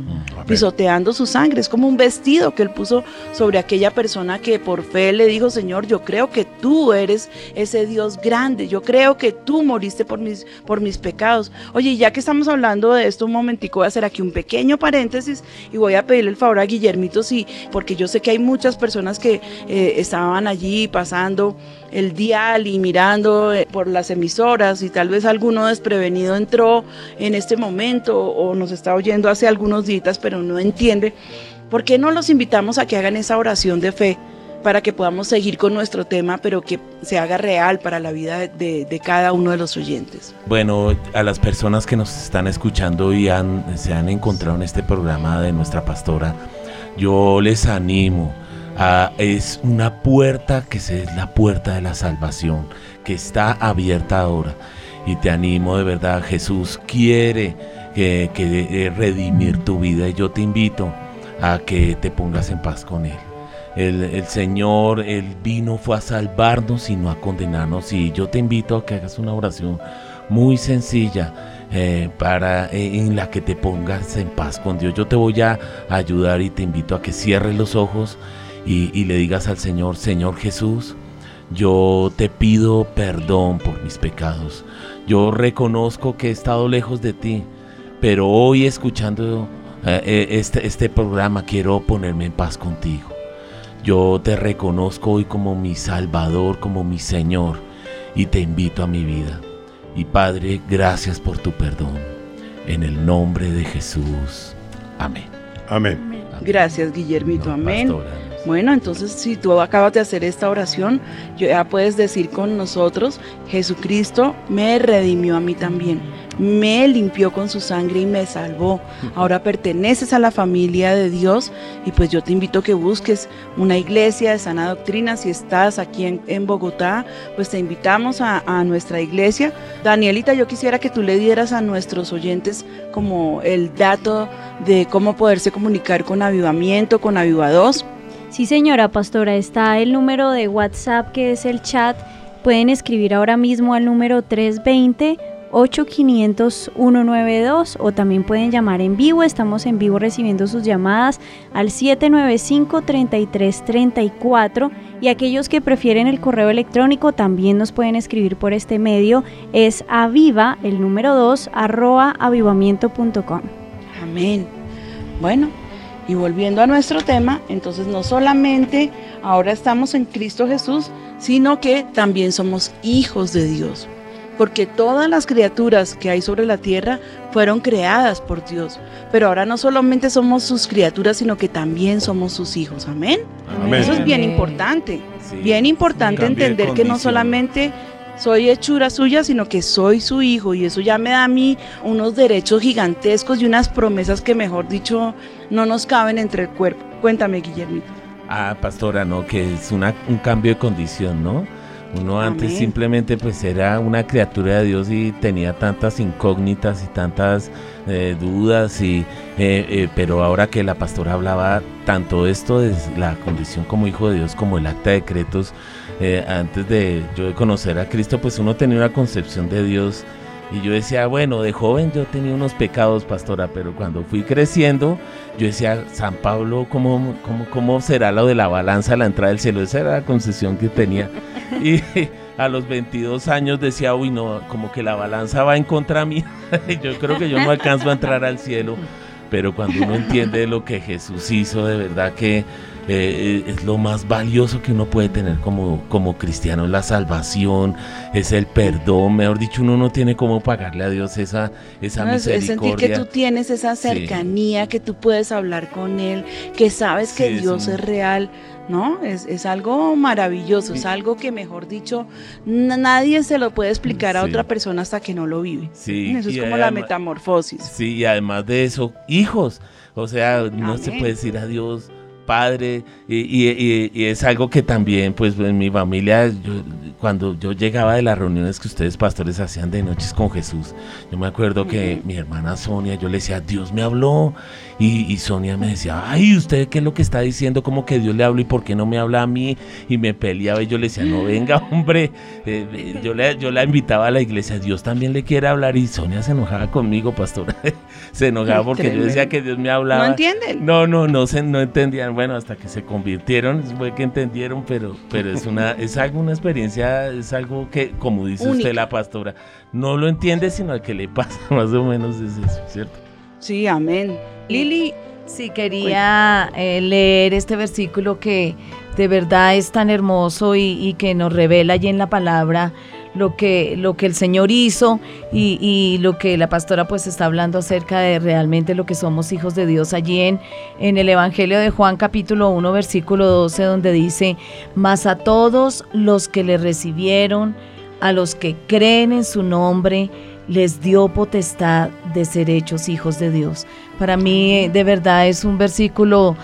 pisoteando su sangre. Es como un vestido que Él puso sobre aquella persona que por fe le dijo, Señor, yo creo que tú eres ese Dios grande, yo creo que tú moriste por mis, por mis pecados. Oye, ya que estamos hablando de esto un momentico, voy a hacer aquí un pequeño paréntesis y voy a pedirle el favor a Guillermito, sí, porque yo sé que hay muchas personas que eh, estaban allí pasando el dial y mirando eh, por las emisoras y tal vez alguno desprevenido entró en este momento o nos está oyendo hace algunos días, pero no entiende. ¿Por qué no los invitamos a que hagan esa oración de fe? para que podamos seguir con nuestro tema, pero que se haga real para la vida de, de cada uno de los oyentes. Bueno, a las personas que nos están escuchando y han, se han encontrado en este programa de nuestra pastora, yo les animo. A- es una puerta que es la puerta de la salvación, que está abierta ahora. Y te animo de verdad, Jesús quiere que, que, eh, redimir tu vida y yo te invito a que te pongas en paz con Él. El, el Señor, el vino fue a salvarnos y no a condenarnos. Y yo te invito a que hagas una oración muy sencilla eh, para eh, en la que te pongas en paz con Dios. Yo te voy a ayudar y te invito a que cierres los ojos y, y le digas al Señor, Señor Jesús, yo te pido perdón por mis pecados. Yo reconozco que he estado lejos de ti, pero hoy escuchando eh, eh, este, este programa quiero ponerme en paz contigo. Yo te reconozco hoy como mi Salvador, como mi Señor, y te invito a mi vida. Y Padre, gracias por tu perdón. En el nombre de Jesús. Amén. Amén. Amén. Gracias, Guillermito. No, Amén. pastora. Bueno, entonces si tú acabas de hacer esta oración, ya puedes decir con nosotros, Jesucristo me redimió a mí también, me limpió con su sangre y me salvó. Ahora perteneces a la familia de Dios y pues yo te invito a que busques una iglesia de sana doctrina. Si estás aquí en, en Bogotá, pues te invitamos a, a nuestra iglesia. Danielita, yo quisiera que tú le dieras a nuestros oyentes como el dato de cómo poderse comunicar con Avivamiento, con Avivados. Sí, señora pastora, está el número de WhatsApp que es el chat. Pueden escribir ahora mismo al número 320 8500 192 o también pueden llamar en vivo. Estamos en vivo recibiendo sus llamadas al 795 3334 y aquellos que prefieren el correo electrónico también nos pueden escribir por este medio. Es aviva, el número 2, arroba avivamiento.com. Amén. Bueno, y volviendo a nuestro tema, entonces no solamente ahora estamos en Cristo Jesús, sino que también somos hijos de Dios. Porque todas las criaturas que hay sobre la tierra fueron creadas por Dios. Pero ahora no solamente somos sus criaturas, sino que también somos sus hijos. Amén. Amén. Eso es bien importante. Sí. Bien importante entender que no solamente soy hechura suya, sino que soy su hijo y eso ya me da a mí unos derechos gigantescos y unas promesas que mejor dicho no nos caben entre el cuerpo. Cuéntame, Guillermito. Ah, pastora, no, que es una, un cambio de condición, ¿no? Uno antes Amén. simplemente pues era una criatura de Dios y tenía tantas incógnitas y tantas eh, dudas y eh, eh, pero ahora que la pastora hablaba tanto esto de la condición como hijo de Dios como el acta de decretos eh, antes de yo conocer a Cristo pues uno tenía una concepción de Dios y yo decía bueno de joven yo tenía unos pecados pastora pero cuando fui creciendo yo decía, San Pablo, ¿cómo, cómo, cómo será lo de la balanza a la entrada del cielo? Esa era la concepción que tenía. [LAUGHS] Y a los 22 años decía, uy, no, como que la balanza va en contra mía. [LAUGHS] yo creo que yo no alcanzo a entrar al cielo. Pero cuando uno entiende lo que Jesús hizo, de verdad que eh, es lo más valioso que uno puede tener como, como cristiano, la salvación, es el perdón. Mejor dicho, uno no tiene cómo pagarle a Dios esa, esa No, es- es sentir misericordia. que tú tienes esa Sí. cercanía, que tú puedes hablar con Él, que sabes que Sí, es Dios un- es real, ¿no? Es, es algo maravilloso, es algo que, mejor dicho, na- nadie se lo puede explicar a Sí. otra persona hasta que no lo vive. Sí, Eso es como la metamorfosis. Sí, y además de eso, hijos. O sea, no se puede decir a Dios, padre, y, y- y- y es algo que también, pues en mi familia, yo- cuando yo llegaba de las reuniones que ustedes pastores hacían de noches con Jesús, yo me acuerdo que mi hermana Sonia, yo le decía, Dios me habló, y, y Sonia me decía, ay, ¿usted qué es lo que está diciendo? Como que Dios le habló y por qué no me habla a mí? Y me peleaba y yo le decía, no, venga, [GASPS] hombre, Eh, eh, yo, le- yo la invitaba a la iglesia, Dios también le quiere hablar, y Sonia se enojaba conmigo, pastora, [LAUGHS] se enojaba porque yo decía que Dios me hablaba. ¿No entienden? No, no, no se no entendían. Bueno, hasta que se convirtieron, fue que entendieron, pero, pero es una, [LAUGHS] es algo, una experiencia, es algo que, como dice Única. usted, la pastora, no lo entiende, sino al que le pasa, [LAUGHS] más o menos es eso, ¿cierto? Sí, amén. Lili, Sí, quería eh, leer este versículo que de verdad es tan hermoso y, y que nos revela allí en la palabra lo que, lo que el Señor hizo y, lo que la pastora pues está hablando acerca de realmente lo que somos hijos de Dios allí en, en el Evangelio de Juan capítulo 1 versículo 12 donde dice, mas a todos los que le recibieron, a los que creen en su nombre, les dio potestad de ser hechos hijos de Dios. Para mí de verdad es un versículo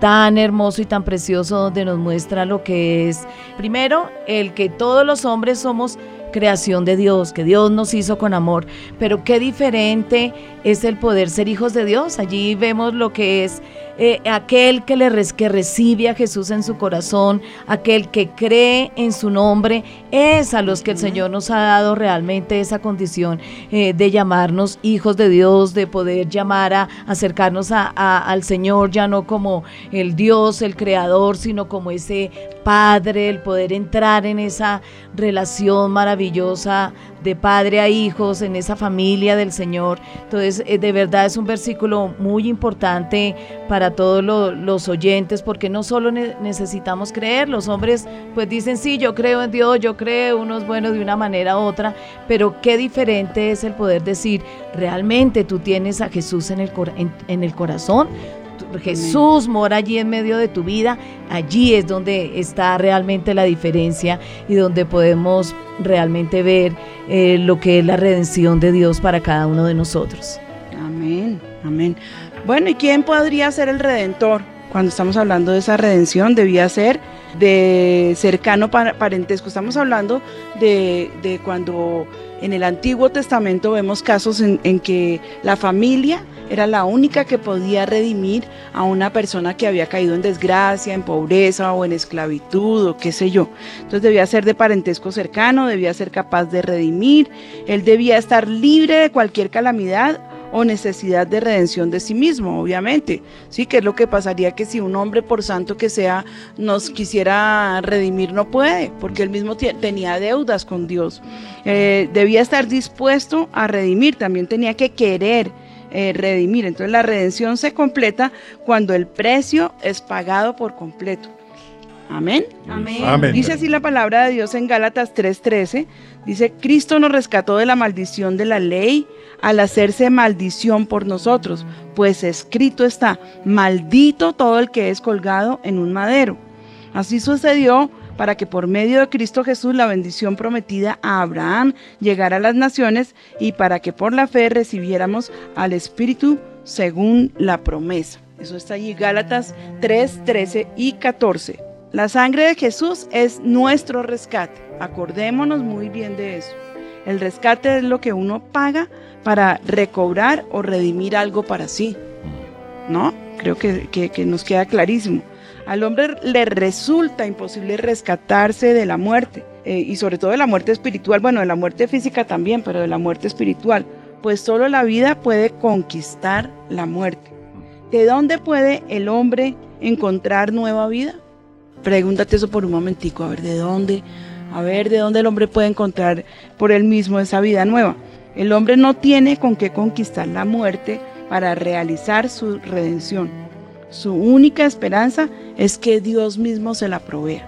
tan hermoso y tan precioso donde nos muestra lo que es, primero, el que todos los hombres somos creación de Dios, que Dios nos hizo con amor, pero qué diferente es el poder ser hijos de Dios. Allí vemos lo que es eh, aquel que, le que recibe a Jesús en su corazón, aquel que cree en su nombre, es a los que el Señor nos ha dado realmente esa condición eh, de llamarnos hijos de Dios, de poder llamar a acercarnos a- al Señor ya no como el Dios, el creador, sino como ese Padre, el poder entrar en esa relación maravillosa de padre a hijos, en esa familia del Señor. Entonces, eh, de verdad es un versículo muy importante para todos lo- los oyentes, porque no solo ne- necesitamos creer, los hombres pues dicen, sí, yo creo en Dios, yo creo, uno es bueno de una manera u otra, pero qué diferente es el poder decir, realmente tú tienes a Jesús en el, en el corazón. Jesús mora allí en medio de tu vida, allí es donde está realmente la diferencia y donde podemos realmente ver eh, lo que es la redención de Dios para cada uno de nosotros. Amén, amén. Bueno, ¿y quién podría ser el redentor? Cuando estamos hablando de esa redención, debía ser de cercano pa- parentesco. Estamos hablando de, de cuando en el Antiguo Testamento vemos casos en, en que la familia era la única que podía redimir a una persona que había caído en desgracia, en pobreza o en esclavitud o qué sé yo. Entonces debía ser de parentesco cercano, debía ser capaz de redimir, él debía estar libre de cualquier calamidad o necesidad de redención de sí mismo, obviamente. Sí, que es lo que pasaría que si un hombre, por santo que sea, nos quisiera redimir, no puede, porque él mismo tenía deudas con Dios. Eh, debía estar dispuesto a redimir, también tenía que querer eh, redimir. Entonces la redención se completa cuando el precio es pagado por completo. Amén. Amén. Dice así la palabra de Dios en Gálatas 3:13. Dice, Cristo nos rescató de la maldición de la ley al hacerse maldición por nosotros, pues escrito está, maldito todo el que es colgado en un madero. Así sucedió para que por medio de Cristo Jesús la bendición prometida a Abraham llegara a las naciones y para que por la fe recibiéramos al Espíritu según la promesa. Eso está allí, Gálatas 3, 13 y 14. La sangre de Jesús es nuestro rescate. Acordémonos muy bien de eso. El rescate es lo que uno paga para recobrar o redimir algo para sí. ¿No? Creo que, que- nos queda clarísimo. Al hombre le resulta imposible rescatarse de la muerte eh, y sobre todo de la muerte espiritual, bueno, de la muerte física también, pero de la muerte espiritual, pues solo la vida puede conquistar la muerte. ¿De dónde puede el hombre encontrar nueva vida? Pregúntate eso por un momentico, a ver de dónde, a ver de dónde el hombre puede encontrar por él mismo esa vida nueva. El hombre no tiene con qué conquistar la muerte para realizar su redención. Su única esperanza es que Dios mismo se la provea.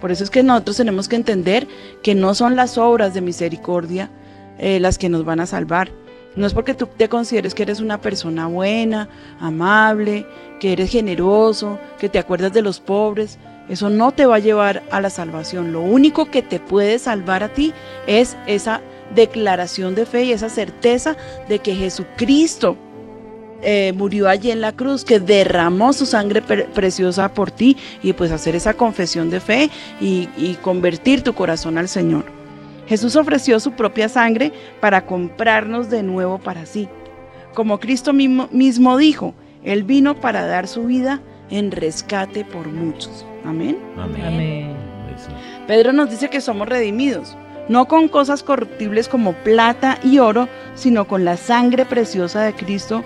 Por eso es que nosotros tenemos que entender que no son las obras de misericordia eh, las que nos van a salvar. No es porque tú te consideres que eres una persona buena, amable, que eres generoso, que te acuerdas de los pobres. Eso no te va a llevar a la salvación. Lo único que te puede salvar a ti es esa declaración de fe y esa certeza de que Jesucristo eh, murió allí en la cruz, que derramó su sangre pre- preciosa por ti y pues hacer esa confesión de fe y convertir tu corazón al Señor. Jesús ofreció su propia sangre para comprarnos de nuevo para sí. Como Cristo mismo, mismo dijo, Él vino para dar su vida en rescate por muchos. Amén. Amén. Amén. Pedro nos dice que somos redimidos, no con cosas corruptibles como plata y oro, sino con la sangre preciosa de Cristo,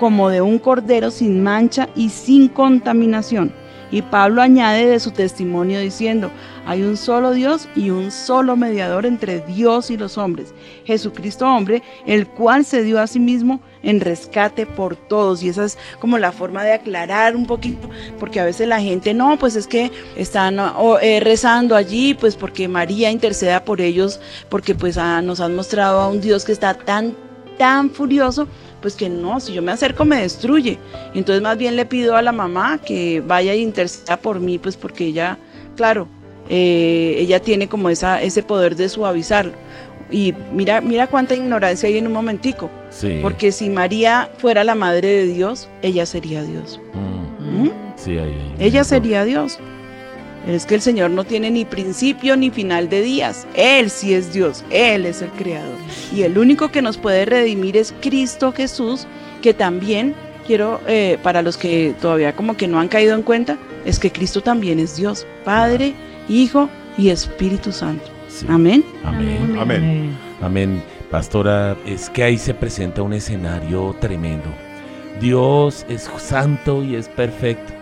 como de un cordero sin mancha y sin contaminación. Y Pablo añade de su testimonio diciendo, hay un solo Dios y un solo mediador entre Dios y los hombres, Jesucristo hombre, el cual se dio a sí mismo en rescate por todos. Y esa es como la forma de aclarar un poquito, porque a veces la gente, no, pues es que están eh, rezando allí, pues porque María interceda por ellos, porque pues ah, nos han mostrado a un Dios que está tan, tan furioso pues que no, si yo me acerco me destruye. Y entonces más bien le pido a la mamá que vaya y interceda por mí, pues porque ella, claro, eh, ella tiene como esa, ese poder de suavizarlo. Y mira, mira cuánta ignorancia hay en un momentico. Sí. Porque si María fuera la madre de Dios, ella sería Dios. Mm, ¿Mm? sí, ahí, ahí. Ella sería Dios. Es que el Señor no tiene ni principio ni final de días. Él sí es Dios. Él es el creador. Y el único que nos puede redimir es Cristo Jesús, que también quiero, eh, para los que todavía como que no han caído en cuenta, es que Cristo también es Dios. Padre, Hijo y Espíritu Santo. Sí. Amén. Amén. Amén. Amén. Pastora, es que ahí se presenta un escenario tremendo. Dios es santo y es perfecto.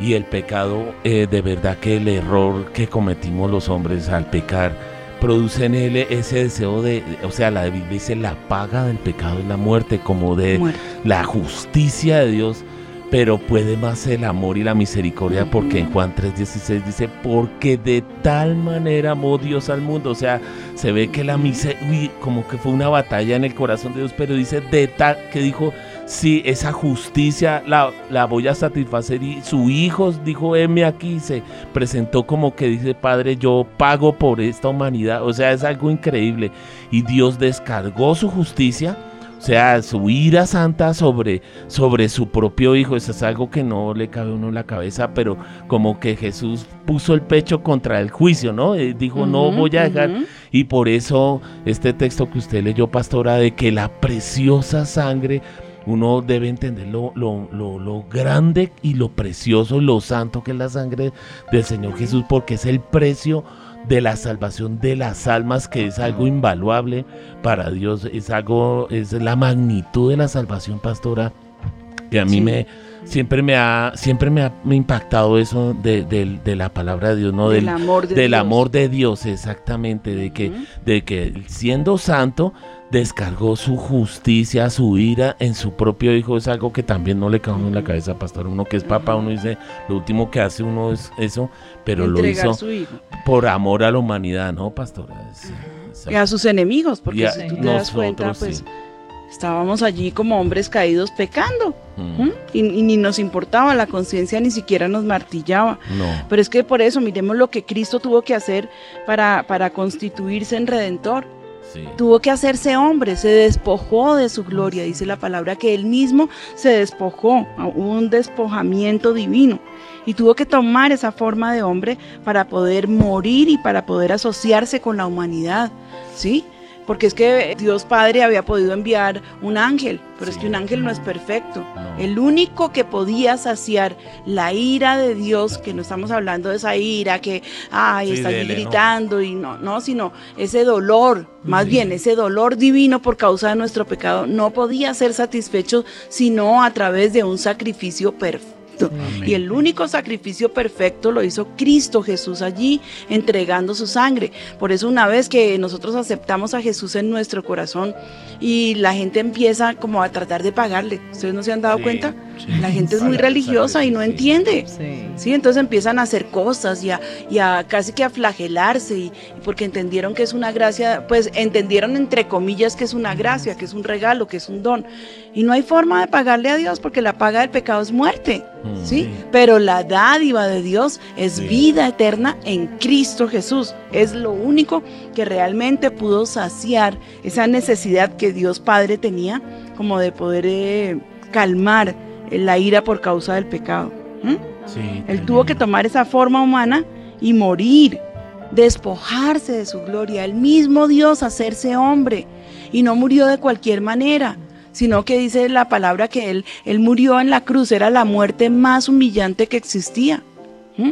Y el pecado, eh, de verdad que el error que cometimos los hombres al pecar, produce en él ese deseo de, o sea, la Biblia dice la paga del pecado es la muerte, como de Muerte. la justicia de Dios, pero puede más el amor y la misericordia, porque en Juan 3:16 dice, porque de tal manera amó Dios al mundo, o sea, se ve que la misericordia, como que fue una batalla en el corazón de Dios, pero dice de tal, que dijo, sí, esa justicia la, la voy a satisfacer. Y su hijo dijo, heme aquí, se presentó como que dice, Padre, yo pago por esta humanidad, o sea, es algo increíble, y Dios descargó su justicia, o sea, su ira santa sobre, sobre su propio hijo, eso es algo que no le cabe a uno en la cabeza, pero como que Jesús puso el pecho contra el juicio, ¿no? Eh, dijo, no voy a dejar. Y por eso este texto que usted leyó, pastora, de que la preciosa sangre, uno debe entender lo, lo, lo, lo grande y lo precioso, lo santo que es la sangre del Señor Jesús, porque es el precio de la salvación de las almas, que es algo invaluable para Dios, es algo, es la magnitud de la salvación, pastora, que a mí Sí. me siempre me ha, siempre me ha, me impactado eso de, de- de la palabra de Dios, ¿no? Del amor de del Dios. amor de Dios, exactamente, de que, de que siendo santo descargó su justicia, su ira en su propio hijo, es algo que también no le cae en la cabeza, pastor. Uno que es papá, uno dice, lo último que hace uno es eso, pero lo hizo su hijo. por amor a la humanidad, ¿no, pastora? Es- es- Y a sus enemigos, porque si tú te das cuenta, nosotros, pues sí. Estábamos allí como hombres caídos pecando. Mm. Y, y ni nos importaba, la conciencia ni siquiera nos martillaba. No, Pero es que por eso miremos lo que Cristo tuvo que hacer para, para constituirse en redentor. sí. Tuvo que hacerse hombre, se despojó de su gloria, dice la palabra, que él mismo se despojó, hubo un despojamiento divino. Y tuvo que tomar esa forma de hombre para poder morir y para poder asociarse con la humanidad, ¿sí? Porque es que Dios Padre había podido enviar un ángel, pero es que un ángel no es perfecto. No. El único que podía saciar la ira de Dios, que no estamos hablando de esa ira que, ay, Sí, está dele, ¿no? gritando y no, no, sino ese dolor, más Sí. bien ese dolor divino por causa de nuestro pecado, no podía ser satisfecho sino a través de un sacrificio perfecto. Y el único sacrificio perfecto lo hizo Cristo Jesús allí, entregando su sangre. Por eso una vez que nosotros aceptamos a Jesús en nuestro corazón y la gente empieza como a tratar de pagarle, ¿ustedes no se han dado Sí, cuenta? Sí. La gente es muy religiosa y no entiende. Sí. Sí, entonces empiezan a hacer cosas y a, y a casi que a flagelarse y, y porque entendieron que es una gracia, pues entendieron entre comillas que es una gracia, que es un regalo, que es un don. Y no hay forma de pagarle a Dios porque la paga del pecado es muerte, Mm, ¿sí? sí. Pero la dádiva de Dios es Sí. vida eterna en Cristo Jesús. Es lo único que realmente pudo saciar esa necesidad que Dios Padre tenía como de poder... eh, calmar la ira por causa del pecado. ¿m? Sí, Él tuvo que tomar esa forma humana y morir, despojarse de su gloria, el mismo Dios hacerse hombre. Y no murió de cualquier manera, sino que dice la palabra que él, él murió en la cruz, era la muerte más humillante que existía. ¿Mm?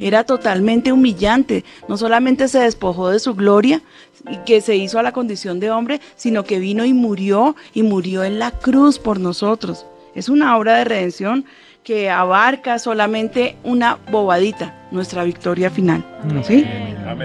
Era totalmente humillante. No solamente se despojó de su gloria y que se hizo a la condición de hombre, sino que vino y murió y murió en la cruz por nosotros. Es una obra de redención que abarca solamente una bobadita, nuestra victoria final. ¿Sí?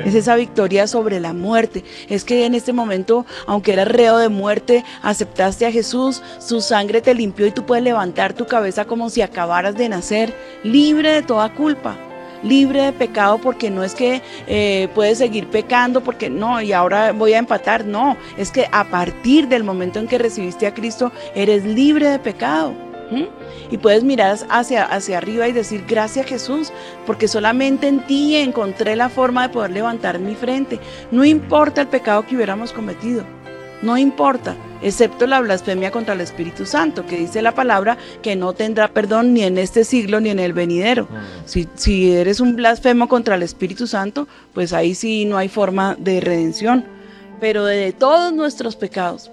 Es esa victoria sobre la muerte. Es que en este momento, aunque eras reo de muerte, aceptaste a Jesús, su sangre te limpió y tú puedes levantar tu cabeza como si acabaras de nacer, libre de toda culpa. Libre de pecado porque no es que eh, puedes seguir pecando porque no, y ahora voy a empatar, no, es que a partir del momento en que recibiste a Cristo eres libre de pecado. Y puedes mirar hacia, hacia arriba y decir, gracias Jesús, porque solamente en ti encontré la forma de poder levantar mi frente. No importa el pecado que hubiéramos cometido, no importa, excepto la blasfemia contra el Espíritu Santo, que dice la palabra que no tendrá perdón ni en este siglo ni en el venidero. Si, si eres un blasfemo contra el Espíritu Santo, pues ahí sí no hay forma de redención. Pero de todos nuestros pecados,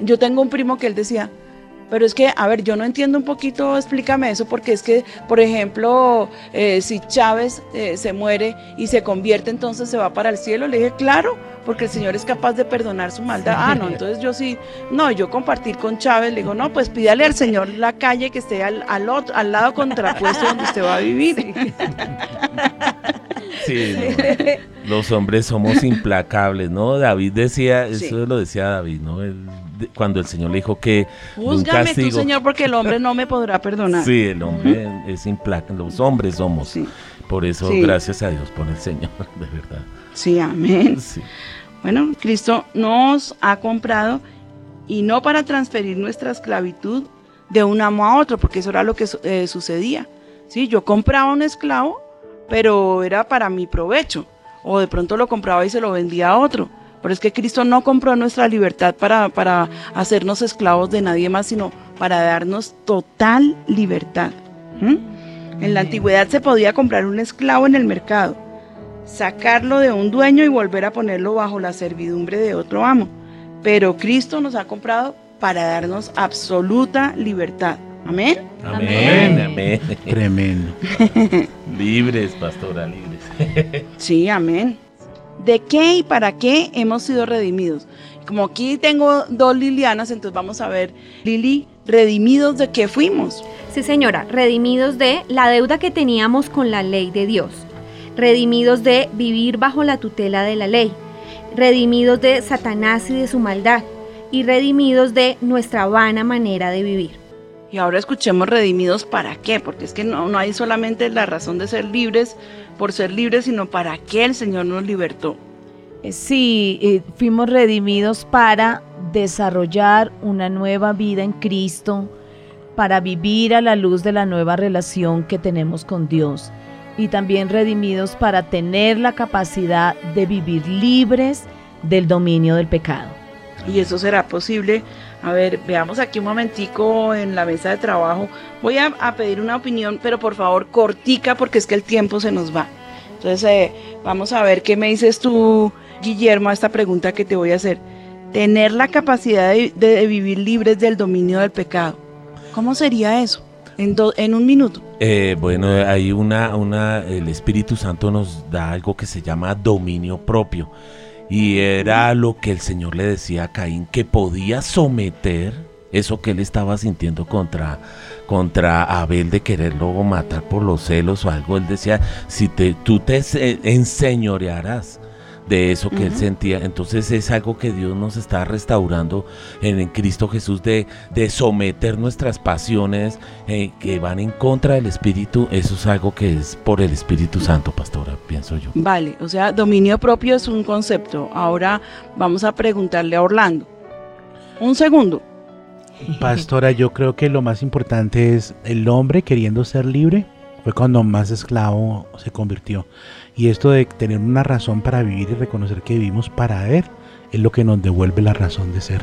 yo tengo un primo que él decía, pero es que, a ver, yo no entiendo un poquito, explícame eso, porque es que, por ejemplo, eh, si Chávez eh, se muere y se convierte, entonces se va para el cielo. Le dije, claro, porque el Señor es capaz de perdonar su maldad. Ah, no, entonces yo sí, no, yo compartir con Chávez, le digo, no, pues pídale al Señor la calle que esté al, al, otro, al lado contrapuesto donde usted va a vivir. Sí, no. los hombres somos implacables, ¿no? David decía, eso Sí. lo decía David, ¿no? Cuando el Señor le dijo que Júzgame tú. Señor, porque el hombre no me podrá perdonar. Sí, el hombre es implacable, los hombres somos. Sí, Por eso, Sí. gracias a Dios por el Señor, [LAUGHS] de verdad. sí, amén. Sí. Bueno, Cristo nos ha comprado y no para transferir nuestra esclavitud de un amo a otro, porque eso era lo que eh, sucedía. ¿sí? Yo compraba un esclavo, pero era para mi provecho, o de pronto lo compraba y se lo vendía a otro. Pero es que Cristo no compró nuestra libertad para, para hacernos esclavos de nadie más, sino para darnos total libertad. ¿m? En la antigüedad se podía comprar un esclavo en el mercado, sacarlo de un dueño y volver a ponerlo bajo la servidumbre de otro amo. Pero Cristo nos ha comprado para darnos absoluta libertad. Amén. Amén, amén. Tremendo. [LAUGHS] libres, pastora, libres. Sí, amén. ¿De qué y para qué hemos sido redimidos? Como aquí tengo dos Lilianas, entonces vamos a ver, Lili, redimidos de qué fuimos. Sí, señora, redimidos de la deuda que teníamos con la ley de Dios, redimidos de vivir bajo la tutela de la ley, redimidos de Satanás y de su maldad, y redimidos de nuestra vana manera de vivir. Y ahora escuchemos redimidos para qué, porque es que no, no hay solamente la razón de ser libres por ser libres, sino para qué el Señor nos libertó. Eh, Sí, eh, fuimos redimidos para desarrollar una nueva vida en Cristo, para vivir a la luz de la nueva relación que tenemos con Dios y también redimidos para tener la capacidad de vivir libres del dominio del pecado. Y eso será posible. A ver, veamos aquí un momentico en la mesa de trabajo. Voy a, a pedir una opinión, pero por favor cortica porque es que el tiempo se nos va. Entonces, eh, vamos a ver qué me dices tú, Guillermo, a esta pregunta que te voy a hacer. Tener la capacidad de, de- de vivir libres del dominio del pecado. ¿Cómo sería eso? En, do- en un minuto. Eh, bueno, hay una, una, el Espíritu Santo nos da algo que se llama dominio propio. Y era lo que el Señor le decía a Caín, que podía someter eso que él estaba sintiendo contra, contra Abel de quererlo matar por los celos o algo. Él decía, si te, tú te se- enseñorearás de eso que él Ujú. sentía. Entonces es algo que Dios nos está restaurando en, en Cristo Jesús de, de someter nuestras pasiones eh, que van en contra del Espíritu. Eso es algo que es por el Espíritu Santo, pastora, pienso yo. Vale, o sea, dominio propio es un concepto. Ahora vamos a preguntarle a Orlando. Un segundo. Pastora, yo creo que lo más importante es el hombre queriendo ser libre. Fue cuando más esclavo se convirtió. Y esto de tener una razón para vivir y reconocer que vivimos para Él es lo que nos devuelve la razón de ser.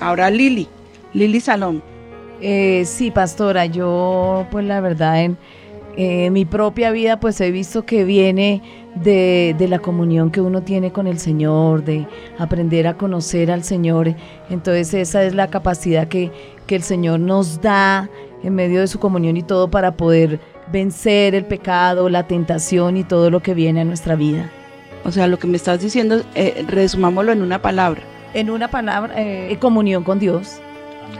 Ahora Lili, Lili Salón. Eh, sí, pastora, yo pues la verdad en eh, mi propia vida pues he visto que viene de, de la comunión que uno tiene con el Señor, de aprender a conocer al Señor. Entonces esa es la capacidad que, que el Señor nos da en medio de su comunión y todo para poder vencer el pecado, la tentación y todo lo que viene a nuestra vida. O sea, lo que me estás diciendo, eh, resumámoslo en una palabra. En una palabra, eh, comunión con Dios.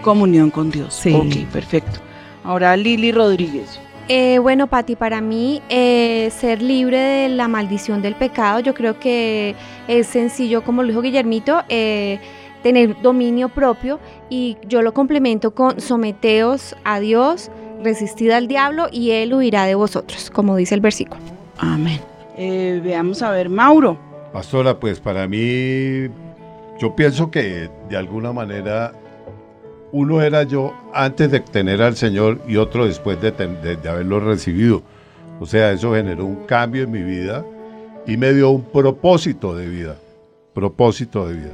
Comunión con Dios. Sí. Ok, perfecto. Ahora Lili Rodríguez. Eh, bueno, Pati, para mí eh, ser libre de la maldición del pecado, yo creo que es sencillo, como lo dijo Guillermito, eh, tener dominio propio y yo lo complemento con someteos a Dios, resistid al diablo y él huirá de vosotros, como dice el versículo. Amén. Eh, veamos a ver, Mauro. Pastora, pues para mí, yo pienso que de alguna manera uno era yo antes de tener al Señor y otro después de, ten- de- de haberlo recibido. O sea, eso generó un cambio en mi vida y me dio un propósito de vida. Propósito de vida.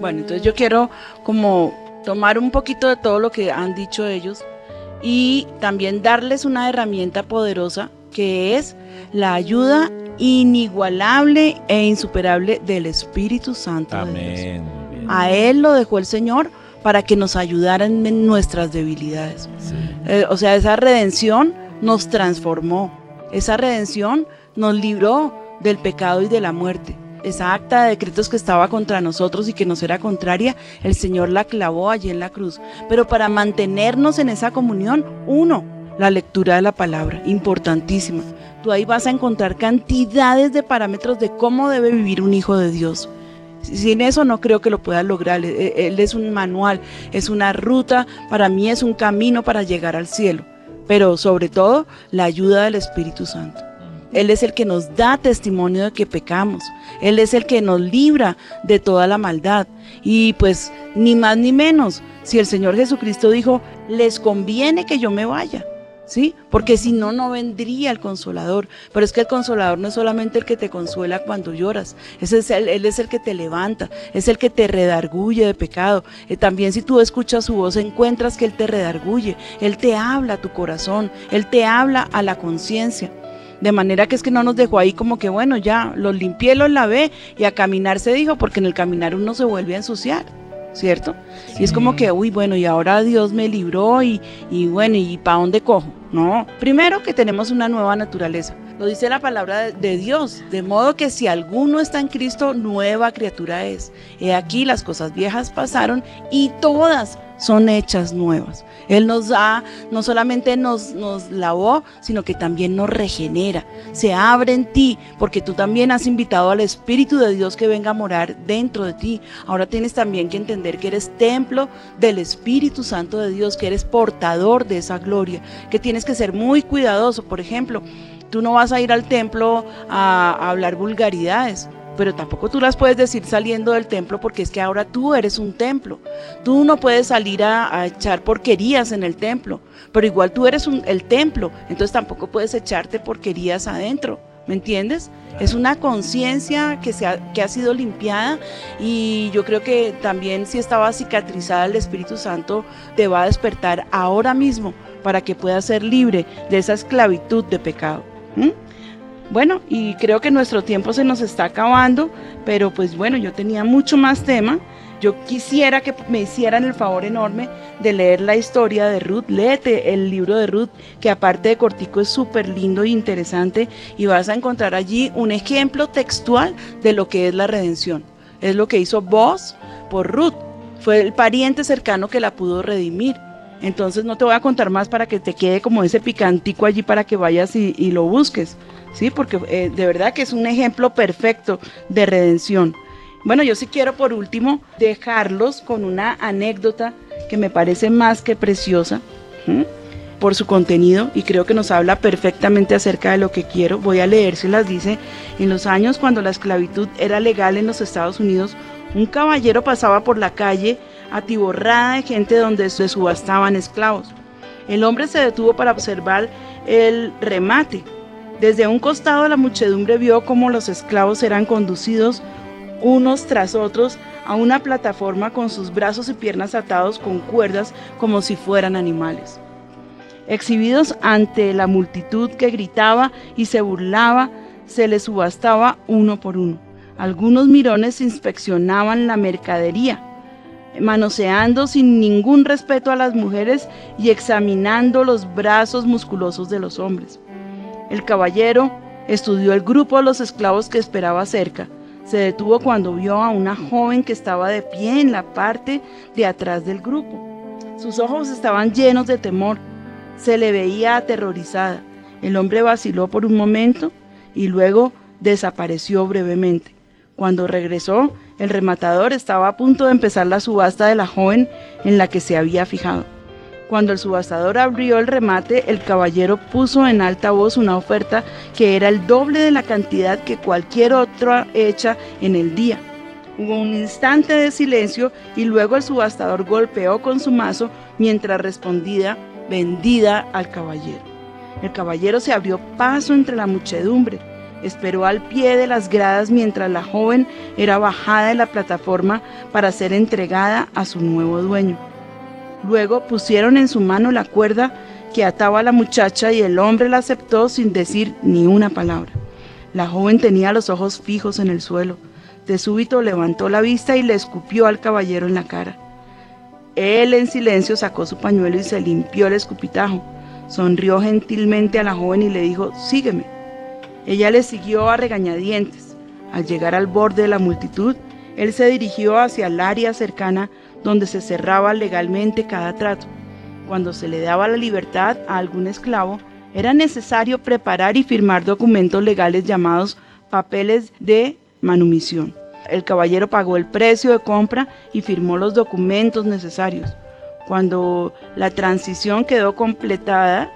Bueno, entonces yo quiero como tomar un poquito de todo lo que han dicho ellos y también darles una herramienta poderosa que es la ayuda inigualable e insuperable del Espíritu Santo de Dios. Amén. bien. A Él lo dejó el Señor para que nos ayudara en nuestras debilidades. Sí. Eh, o sea, esa redención nos transformó. Esa redención nos libró del pecado y de la muerte. Esa acta de decretos que estaba contra nosotros y que nos era contraria, el Señor la clavó allí en la cruz. Pero para mantenernos en esa comunión, uno, la lectura de la palabra, importantísima. Tú ahí vas a encontrar cantidades de parámetros de cómo debe vivir un hijo de Dios. Sin eso no creo que lo pueda lograr. Él él es un manual, es una ruta, para mí es un camino para llegar al cielo. Pero sobre todo, la ayuda del Espíritu Santo. Él es el que nos da testimonio de que pecamos. Él es el que nos libra de toda la maldad. Y pues, ni más ni menos, si el Señor Jesucristo dijo, les conviene que yo me vaya. ¿Sí? Porque si no, no vendría el consolador. Pero es que el consolador no es solamente el que te consuela cuando lloras. Es él es el que te levanta, es el que te redarguye de pecado. Eh, también si tú escuchas su voz, encuentras que Él te redarguye. Él te habla a tu corazón, Él te habla a la conciencia. De manera que es que no nos dejó ahí como que, bueno, ya los limpié, los lavé y a caminar se dijo, porque en el caminar uno se vuelve a ensuciar, ¿cierto? Y es como que, uy, bueno, y ahora Dios me libró y, y bueno, ¿y para dónde cojo? No, primero que tenemos una nueva naturaleza. Lo dice la palabra de, de Dios, de modo que si alguno está en Cristo, nueva criatura es. He aquí las cosas viejas pasaron y todas son hechas nuevas. Él nos da, no solamente nos, nos lavó, sino que también nos regenera. Se abre en ti, porque tú también has invitado al Espíritu de Dios que venga a morar dentro de ti. Ahora tienes también que entender que eres templo del Espíritu Santo de Dios, que eres portador de esa gloria, que tienes que ser muy cuidadoso. Por ejemplo, tú no vas a ir al templo a, a hablar vulgaridades pero tampoco tú las puedes decir saliendo del templo porque es que ahora tú eres un templo. Tú no puedes salir a, a echar porquerías en el templo, pero igual tú eres un- el templo, entonces tampoco puedes echarte porquerías adentro. ¿Me entiendes? Es una conciencia que, se ha, que ha sido limpiada y yo creo que también si estaba cicatrizada el Espíritu Santo te va a despertar ahora mismo para que puedas ser libre de esa esclavitud de pecado. ¿Mm? Bueno, y creo que nuestro tiempo se nos está acabando, pero pues bueno, yo tenía mucho más tema. Yo quisiera que me hicieran el favor enorme de leer la historia de Ruth. Léete el libro de Ruth, que aparte de cortico es súper lindo e interesante, y vas a encontrar allí un ejemplo textual de lo que es la redención. Es lo que hizo vos por Ruth. Fue el pariente cercano que la pudo redimir. Entonces no te voy a contar más para que te quede como ese picantico allí para que vayas y, lo busques. Sí, porque eh, de verdad que es un ejemplo perfecto de redención. Bueno, yo sí quiero por último dejarlos con una anécdota que me parece más que preciosa por su contenido y creo que nos habla perfectamente acerca de lo que quiero. Voy a leérselas. Dice, en los años cuando la esclavitud era legal en los Estados Unidos, un caballero pasaba por la calle atiborrada de gente donde se subastaban esclavos. El hombre se detuvo para observar el remate. Desde un costado la muchedumbre vio cómo los esclavos eran conducidos unos tras otros a una plataforma con sus brazos y piernas atados con cuerdas como si fueran animales. Exhibidos ante la multitud que gritaba y se burlaba, se les subastaba uno por uno. Algunos mirones inspeccionaban la mercadería, manoseando sin ningún respeto a las mujeres y examinando los brazos musculosos de los hombres. El caballero estudió el grupo de los esclavos que esperaba cerca. Se detuvo cuando vio a una joven que estaba de pie en la parte de atrás del grupo. Sus ojos estaban llenos de temor. Se le veía aterrorizada. El hombre vaciló por un momento y luego desapareció brevemente. Cuando regresó, el rematador estaba a punto de empezar la subasta de la joven en la que se había fijado. Cuando el subastador abrió el remate, el caballero puso en alta voz una oferta que era el doble de la cantidad que cualquier otra hecha en el día. Hubo un instante de silencio y luego el subastador golpeó con su mazo mientras respondía vendida al caballero. El caballero se abrió paso entre la muchedumbre. Esperó al pie de las gradas mientras la joven era bajada de la plataforma para ser entregada a su nuevo dueño. Luego pusieron en su mano la cuerda que ataba a la muchacha y el hombre la aceptó sin decir ni una palabra. La joven tenía los ojos fijos en el suelo. De súbito levantó la vista y le escupió al caballero en la cara. Él en silencio sacó su pañuelo y se limpió el escupitajo. Sonrió gentilmente a la joven y le dijo, sígueme. Ella le siguió a regañadientes. Al llegar al borde de la multitud, él se dirigió hacia el área cercana donde se cerraba legalmente cada trato. Cuando se le daba la libertad a algún esclavo, era necesario preparar y firmar documentos legales llamados papeles de manumisión. El caballero pagó el precio de compra y firmó los documentos necesarios. Cuando la transición quedó completada,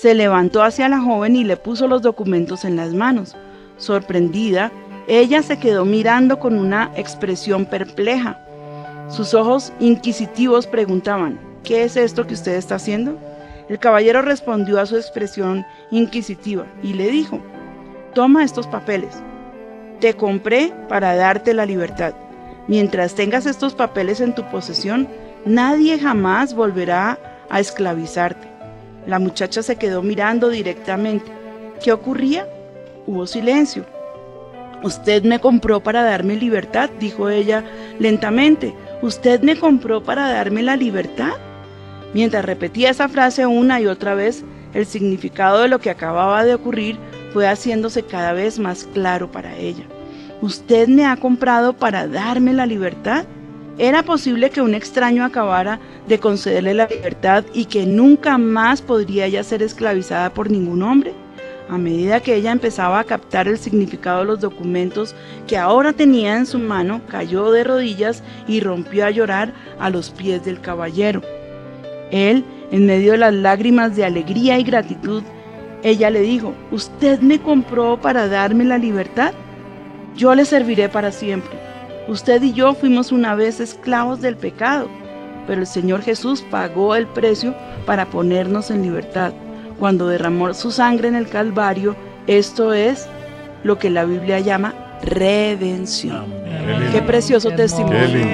se levantó hacia la joven y le puso los documentos en las manos. Sorprendida, ella se quedó mirando con una expresión perpleja. Sus ojos inquisitivos preguntaban, ¿qué es esto que usted está haciendo? El caballero respondió a su expresión inquisitiva y le dijo, toma estos papeles. Te compré para darte la libertad. Mientras tengas estos papeles en tu posesión, nadie jamás volverá a esclavizarte. La muchacha se quedó mirando directamente. ¿Qué ocurría? Hubo silencio. Usted me compró para darme libertad, dijo ella lentamente. ¿Usted me compró para darme la libertad? Mientras repetía esa frase una y otra vez, el significado de lo que acababa de ocurrir fue haciéndose cada vez más claro para ella. ¿Usted me ha comprado para darme la libertad? ¿Era posible que un extraño acabara de concederle la libertad y que nunca más podría ella ser esclavizada por ningún hombre? A medida que ella empezaba a captar el significado de los documentos que ahora tenía en su mano, cayó de rodillas y rompió a llorar a los pies del caballero. Él, en medio de las lágrimas de alegría y gratitud, ella le dijo, ¿usted me compró para darme la libertad? Yo le serviré para siempre. Usted y yo fuimos una vez esclavos del pecado, pero el Señor Jesús pagó el precio para ponernos en libertad. Cuando derramó su sangre en el Calvario, esto es lo que la Biblia llama redención. Qué precioso Qué testimonio. lindo.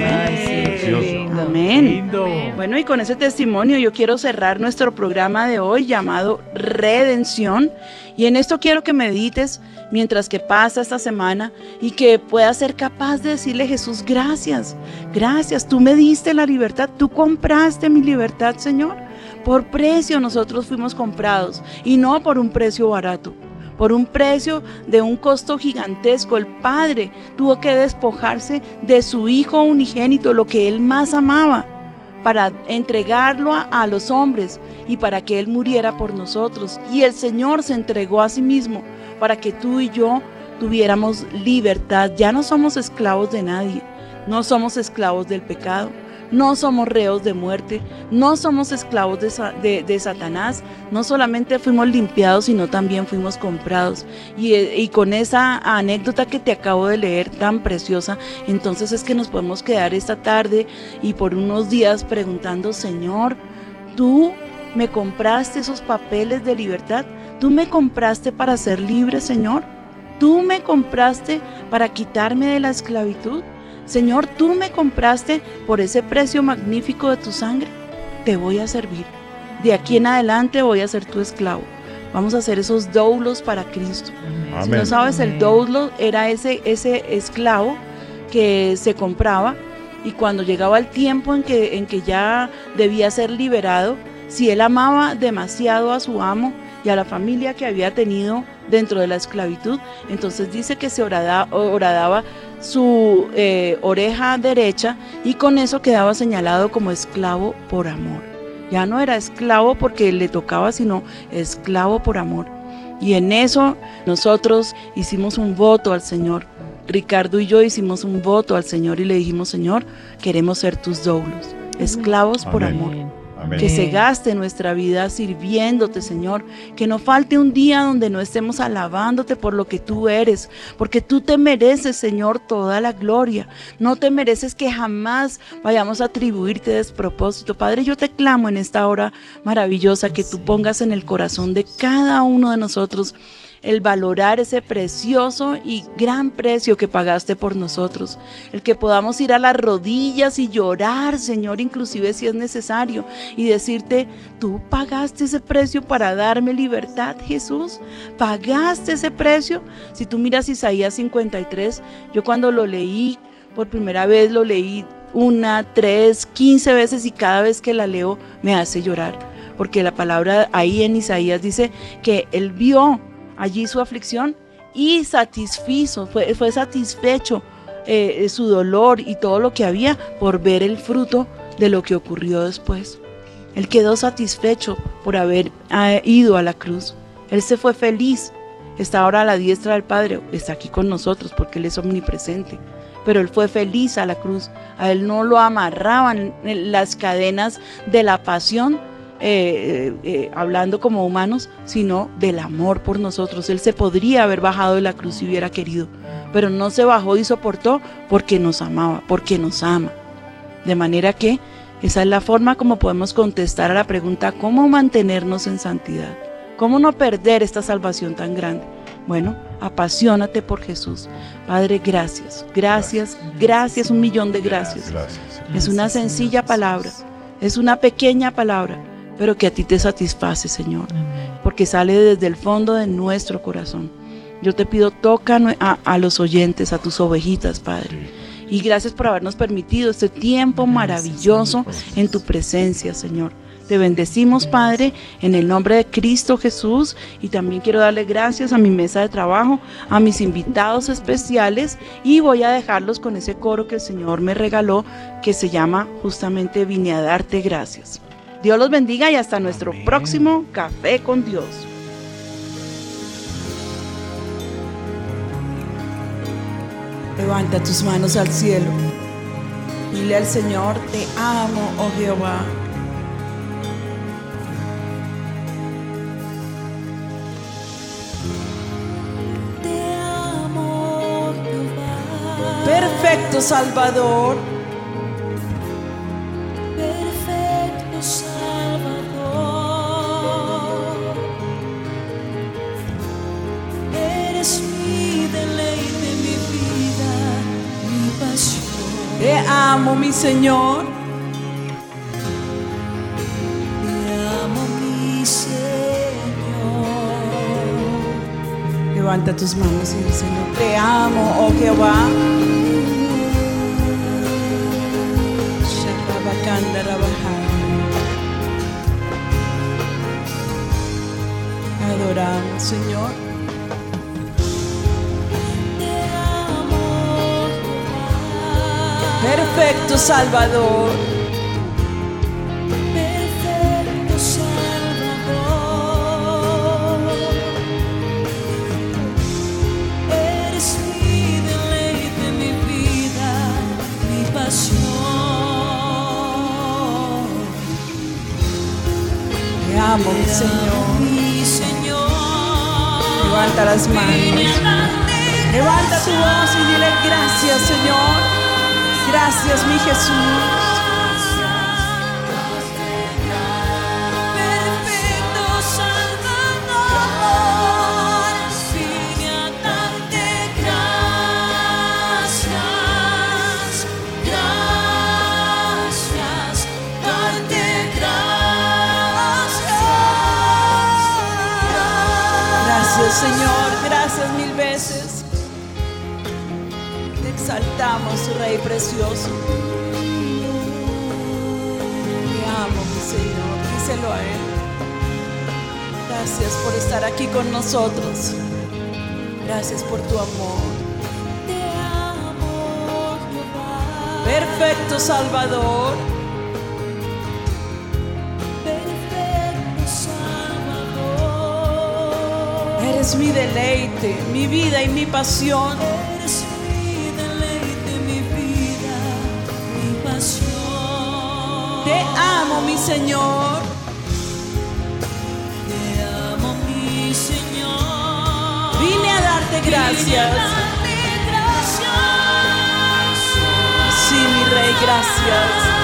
Qué lindo. Amén. Bueno, y con ese testimonio yo quiero cerrar nuestro programa de hoy llamado Redención. Y en esto quiero que medites mientras que pasa esta semana y que puedas ser capaz de decirle Jesús, gracias, gracias, tú me diste la libertad, tú compraste mi libertad, Señor. Por precio nosotros fuimos comprados y no por un precio barato. Por un precio de un costo gigantesco, el Padre tuvo que despojarse de su Hijo unigénito, lo que Él más amaba, para entregarlo a, a los hombres y para que Él muriera por nosotros. Y el Señor se entregó a sí mismo para que tú y yo tuviéramos libertad. Ya no somos esclavos de nadie, no somos esclavos del pecado, no somos reos de muerte, no somos esclavos de, sa- de- de Satanás, no solamente fuimos limpiados, sino también fuimos comprados. Eh, y con esa anécdota que te acabo de leer tan preciosa, entonces es que nos podemos quedar esta tarde y por unos días preguntando, Señor, tú me compraste esos papeles de libertad, tú me compraste para ser libre, Señor. Tú me compraste para quitarme de la esclavitud. Señor, tú me compraste por ese precio magnífico de tu sangre, te voy a servir. De aquí en adelante voy a ser tu esclavo. Vamos a hacer esos doulos para Cristo. Si no sabes, el doulo era ese, ese esclavo que se compraba y cuando llegaba el tiempo en que, en que ya debía ser liberado, si él amaba demasiado a su amo y a la familia que había tenido dentro de la esclavitud, entonces dice que se horada- horadaba su eh, oreja derecha y con eso quedaba señalado como esclavo por amor. Ya no era esclavo porque le tocaba, sino esclavo por amor. Y en eso nosotros hicimos un voto al Señor. Ricardo y yo hicimos un voto al Señor y le dijimos, Señor, queremos ser tus doulos, esclavos por amor. Amén. Que se gaste nuestra vida sirviéndote, Señor. Que no falte un día donde no estemos alabándote por lo que tú eres. Porque tú te mereces, Señor, toda la gloria. No te mereces que jamás vayamos a atribuirte despropósito. Padre, yo te clamo en esta hora maravillosa que tú pongas en el corazón de cada uno de nosotros el valorar ese precioso y gran precio que pagaste por nosotros, el que podamos ir a las rodillas y llorar, Señor, inclusive si es necesario, y decirte, tú pagaste ese precio para darme libertad, Jesús, pagaste ese precio. Si tú miras Isaías 53, yo cuando lo leí por primera vez, lo leí una, tres, quince veces y cada vez que la leo me hace llorar, porque la palabra ahí en Isaías dice que él vio allí su aflicción y satisfizo, fue, fue satisfecho eh, su dolor y todo lo que había por ver el fruto de lo que ocurrió después. Él quedó satisfecho por haber ah, ido a la cruz. Él se fue feliz. Está ahora a la diestra del Padre. Está aquí con nosotros porque Él es omnipresente. Pero Él fue feliz a la cruz. A Él no lo amarraban en las cadenas de la pasión, eh, eh, hablando como humanos, sino del amor por nosotros. Él se podría haber bajado de la cruz si hubiera querido, pero no se bajó y soportó porque nos amaba, porque nos ama. De manera que esa es la forma como podemos contestar a la pregunta, ¿cómo mantenernos en santidad? ¿Cómo no perder esta salvación tan grande? Bueno, apasionate por Jesús. Padre, gracias, gracias, gracias, un millón de gracias. Gracias. Es una sencilla palabra, es una pequeña palabra, pero que a ti te satisface, Señor, porque sale desde el fondo de nuestro corazón. Yo te pido, toca a, a los oyentes, a tus ovejitas, Padre. Y gracias por habernos permitido este tiempo maravilloso en tu presencia, Señor. Te bendecimos, Padre, en el nombre de Cristo Jesús. Y también quiero darle gracias a mi mesa de trabajo, a mis invitados especiales. Y voy a dejarlos con ese coro que el Señor me regaló, que se llama justamente Vine a darte gracias. Dios los bendiga y hasta nuestro Amén. próximo Café con Dios. Levanta tus manos al cielo. Dile al Señor, te amo, oh Jehová. Te amo, Jehová. Perfecto Salvador. Amo, mi Señor. Te amo, mi Señor. Levanta tus manos y dice, te amo, oh Jehová. Adoramos, Señor. Perfecto Salvador. Perfecto Salvador. Eres mi deleite, mi vida, mi pasión. Te amo, mi Señor. Mi Señor. Levanta las manos. Levanta tu voz y dile gracias, Señor. Gracias, mi Jesús. Exaltamos, Rey precioso. Te amo, mi Señor, díselo a Él. Gracias por estar aquí con nosotros. Gracias por tu amor. Te amo, Jehová. Perfecto Salvador. Perfecto Salvador. Eres mi deleite, mi vida y mi pasión. Mi Señor. Te amo, mi Señor. Vine a darte gracias. Darte gracias. Sí, mi Rey, gracias.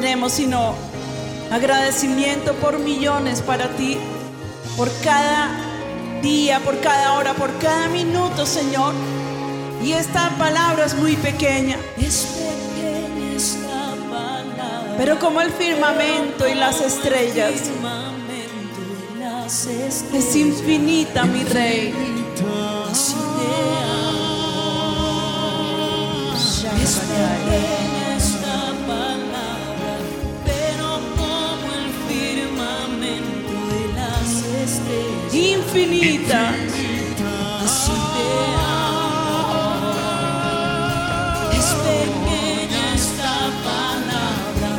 Tenemos sino agradecimiento por millones para ti, por cada día, por cada hora, por cada minuto, Señor. Y esta palabra es muy pequeña, Es pequeña esta palabra, pero como el firmamento y las estrellas, es infinita, mi Rey. Infinita. Así te amo. Es pequeña esta palabra,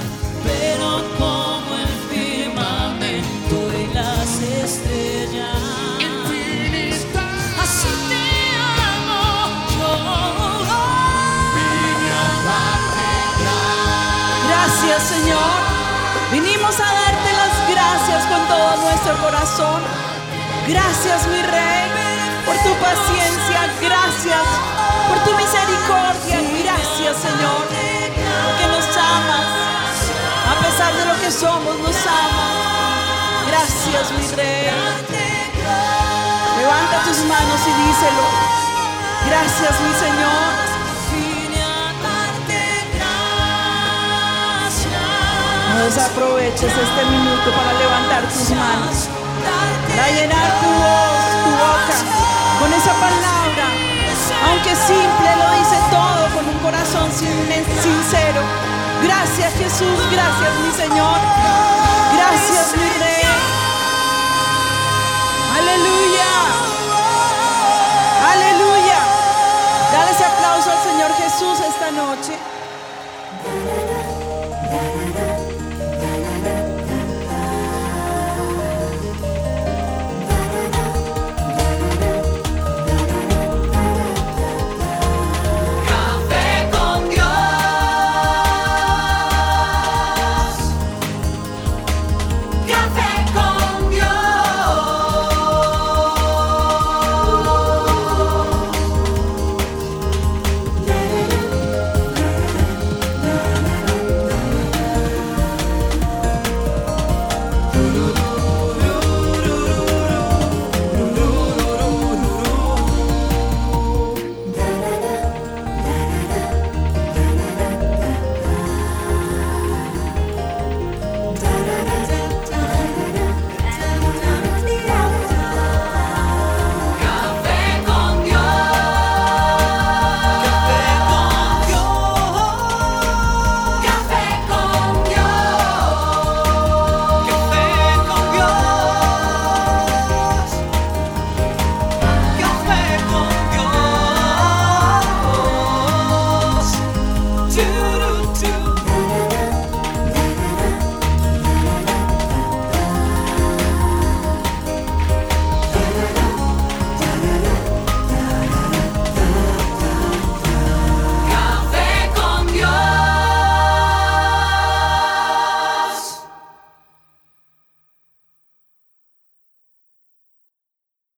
pero como el firmamento y las estrellas. Así te amo. Yo Gracias, Señor. Vinimos a darte las gracias con todo nuestro corazón. Gracias, mi Rey, por tu paciencia. Gracias por tu misericordia. Gracias, Señor, porque nos amas. A pesar de lo que somos, nos amas. Gracias, mi Rey. Levanta tus manos y díselo. Gracias, mi Señor. No desaproveches este minuto para levantar tus manos. Para llenar tu voz, tu boca con esa palabra. Aunque simple, lo dice todo con un corazón sin- sincero. Gracias Jesús, gracias mi Señor. Gracias mi Rey. Aleluya. Aleluya. Dale ese aplauso al Señor Jesús esta noche.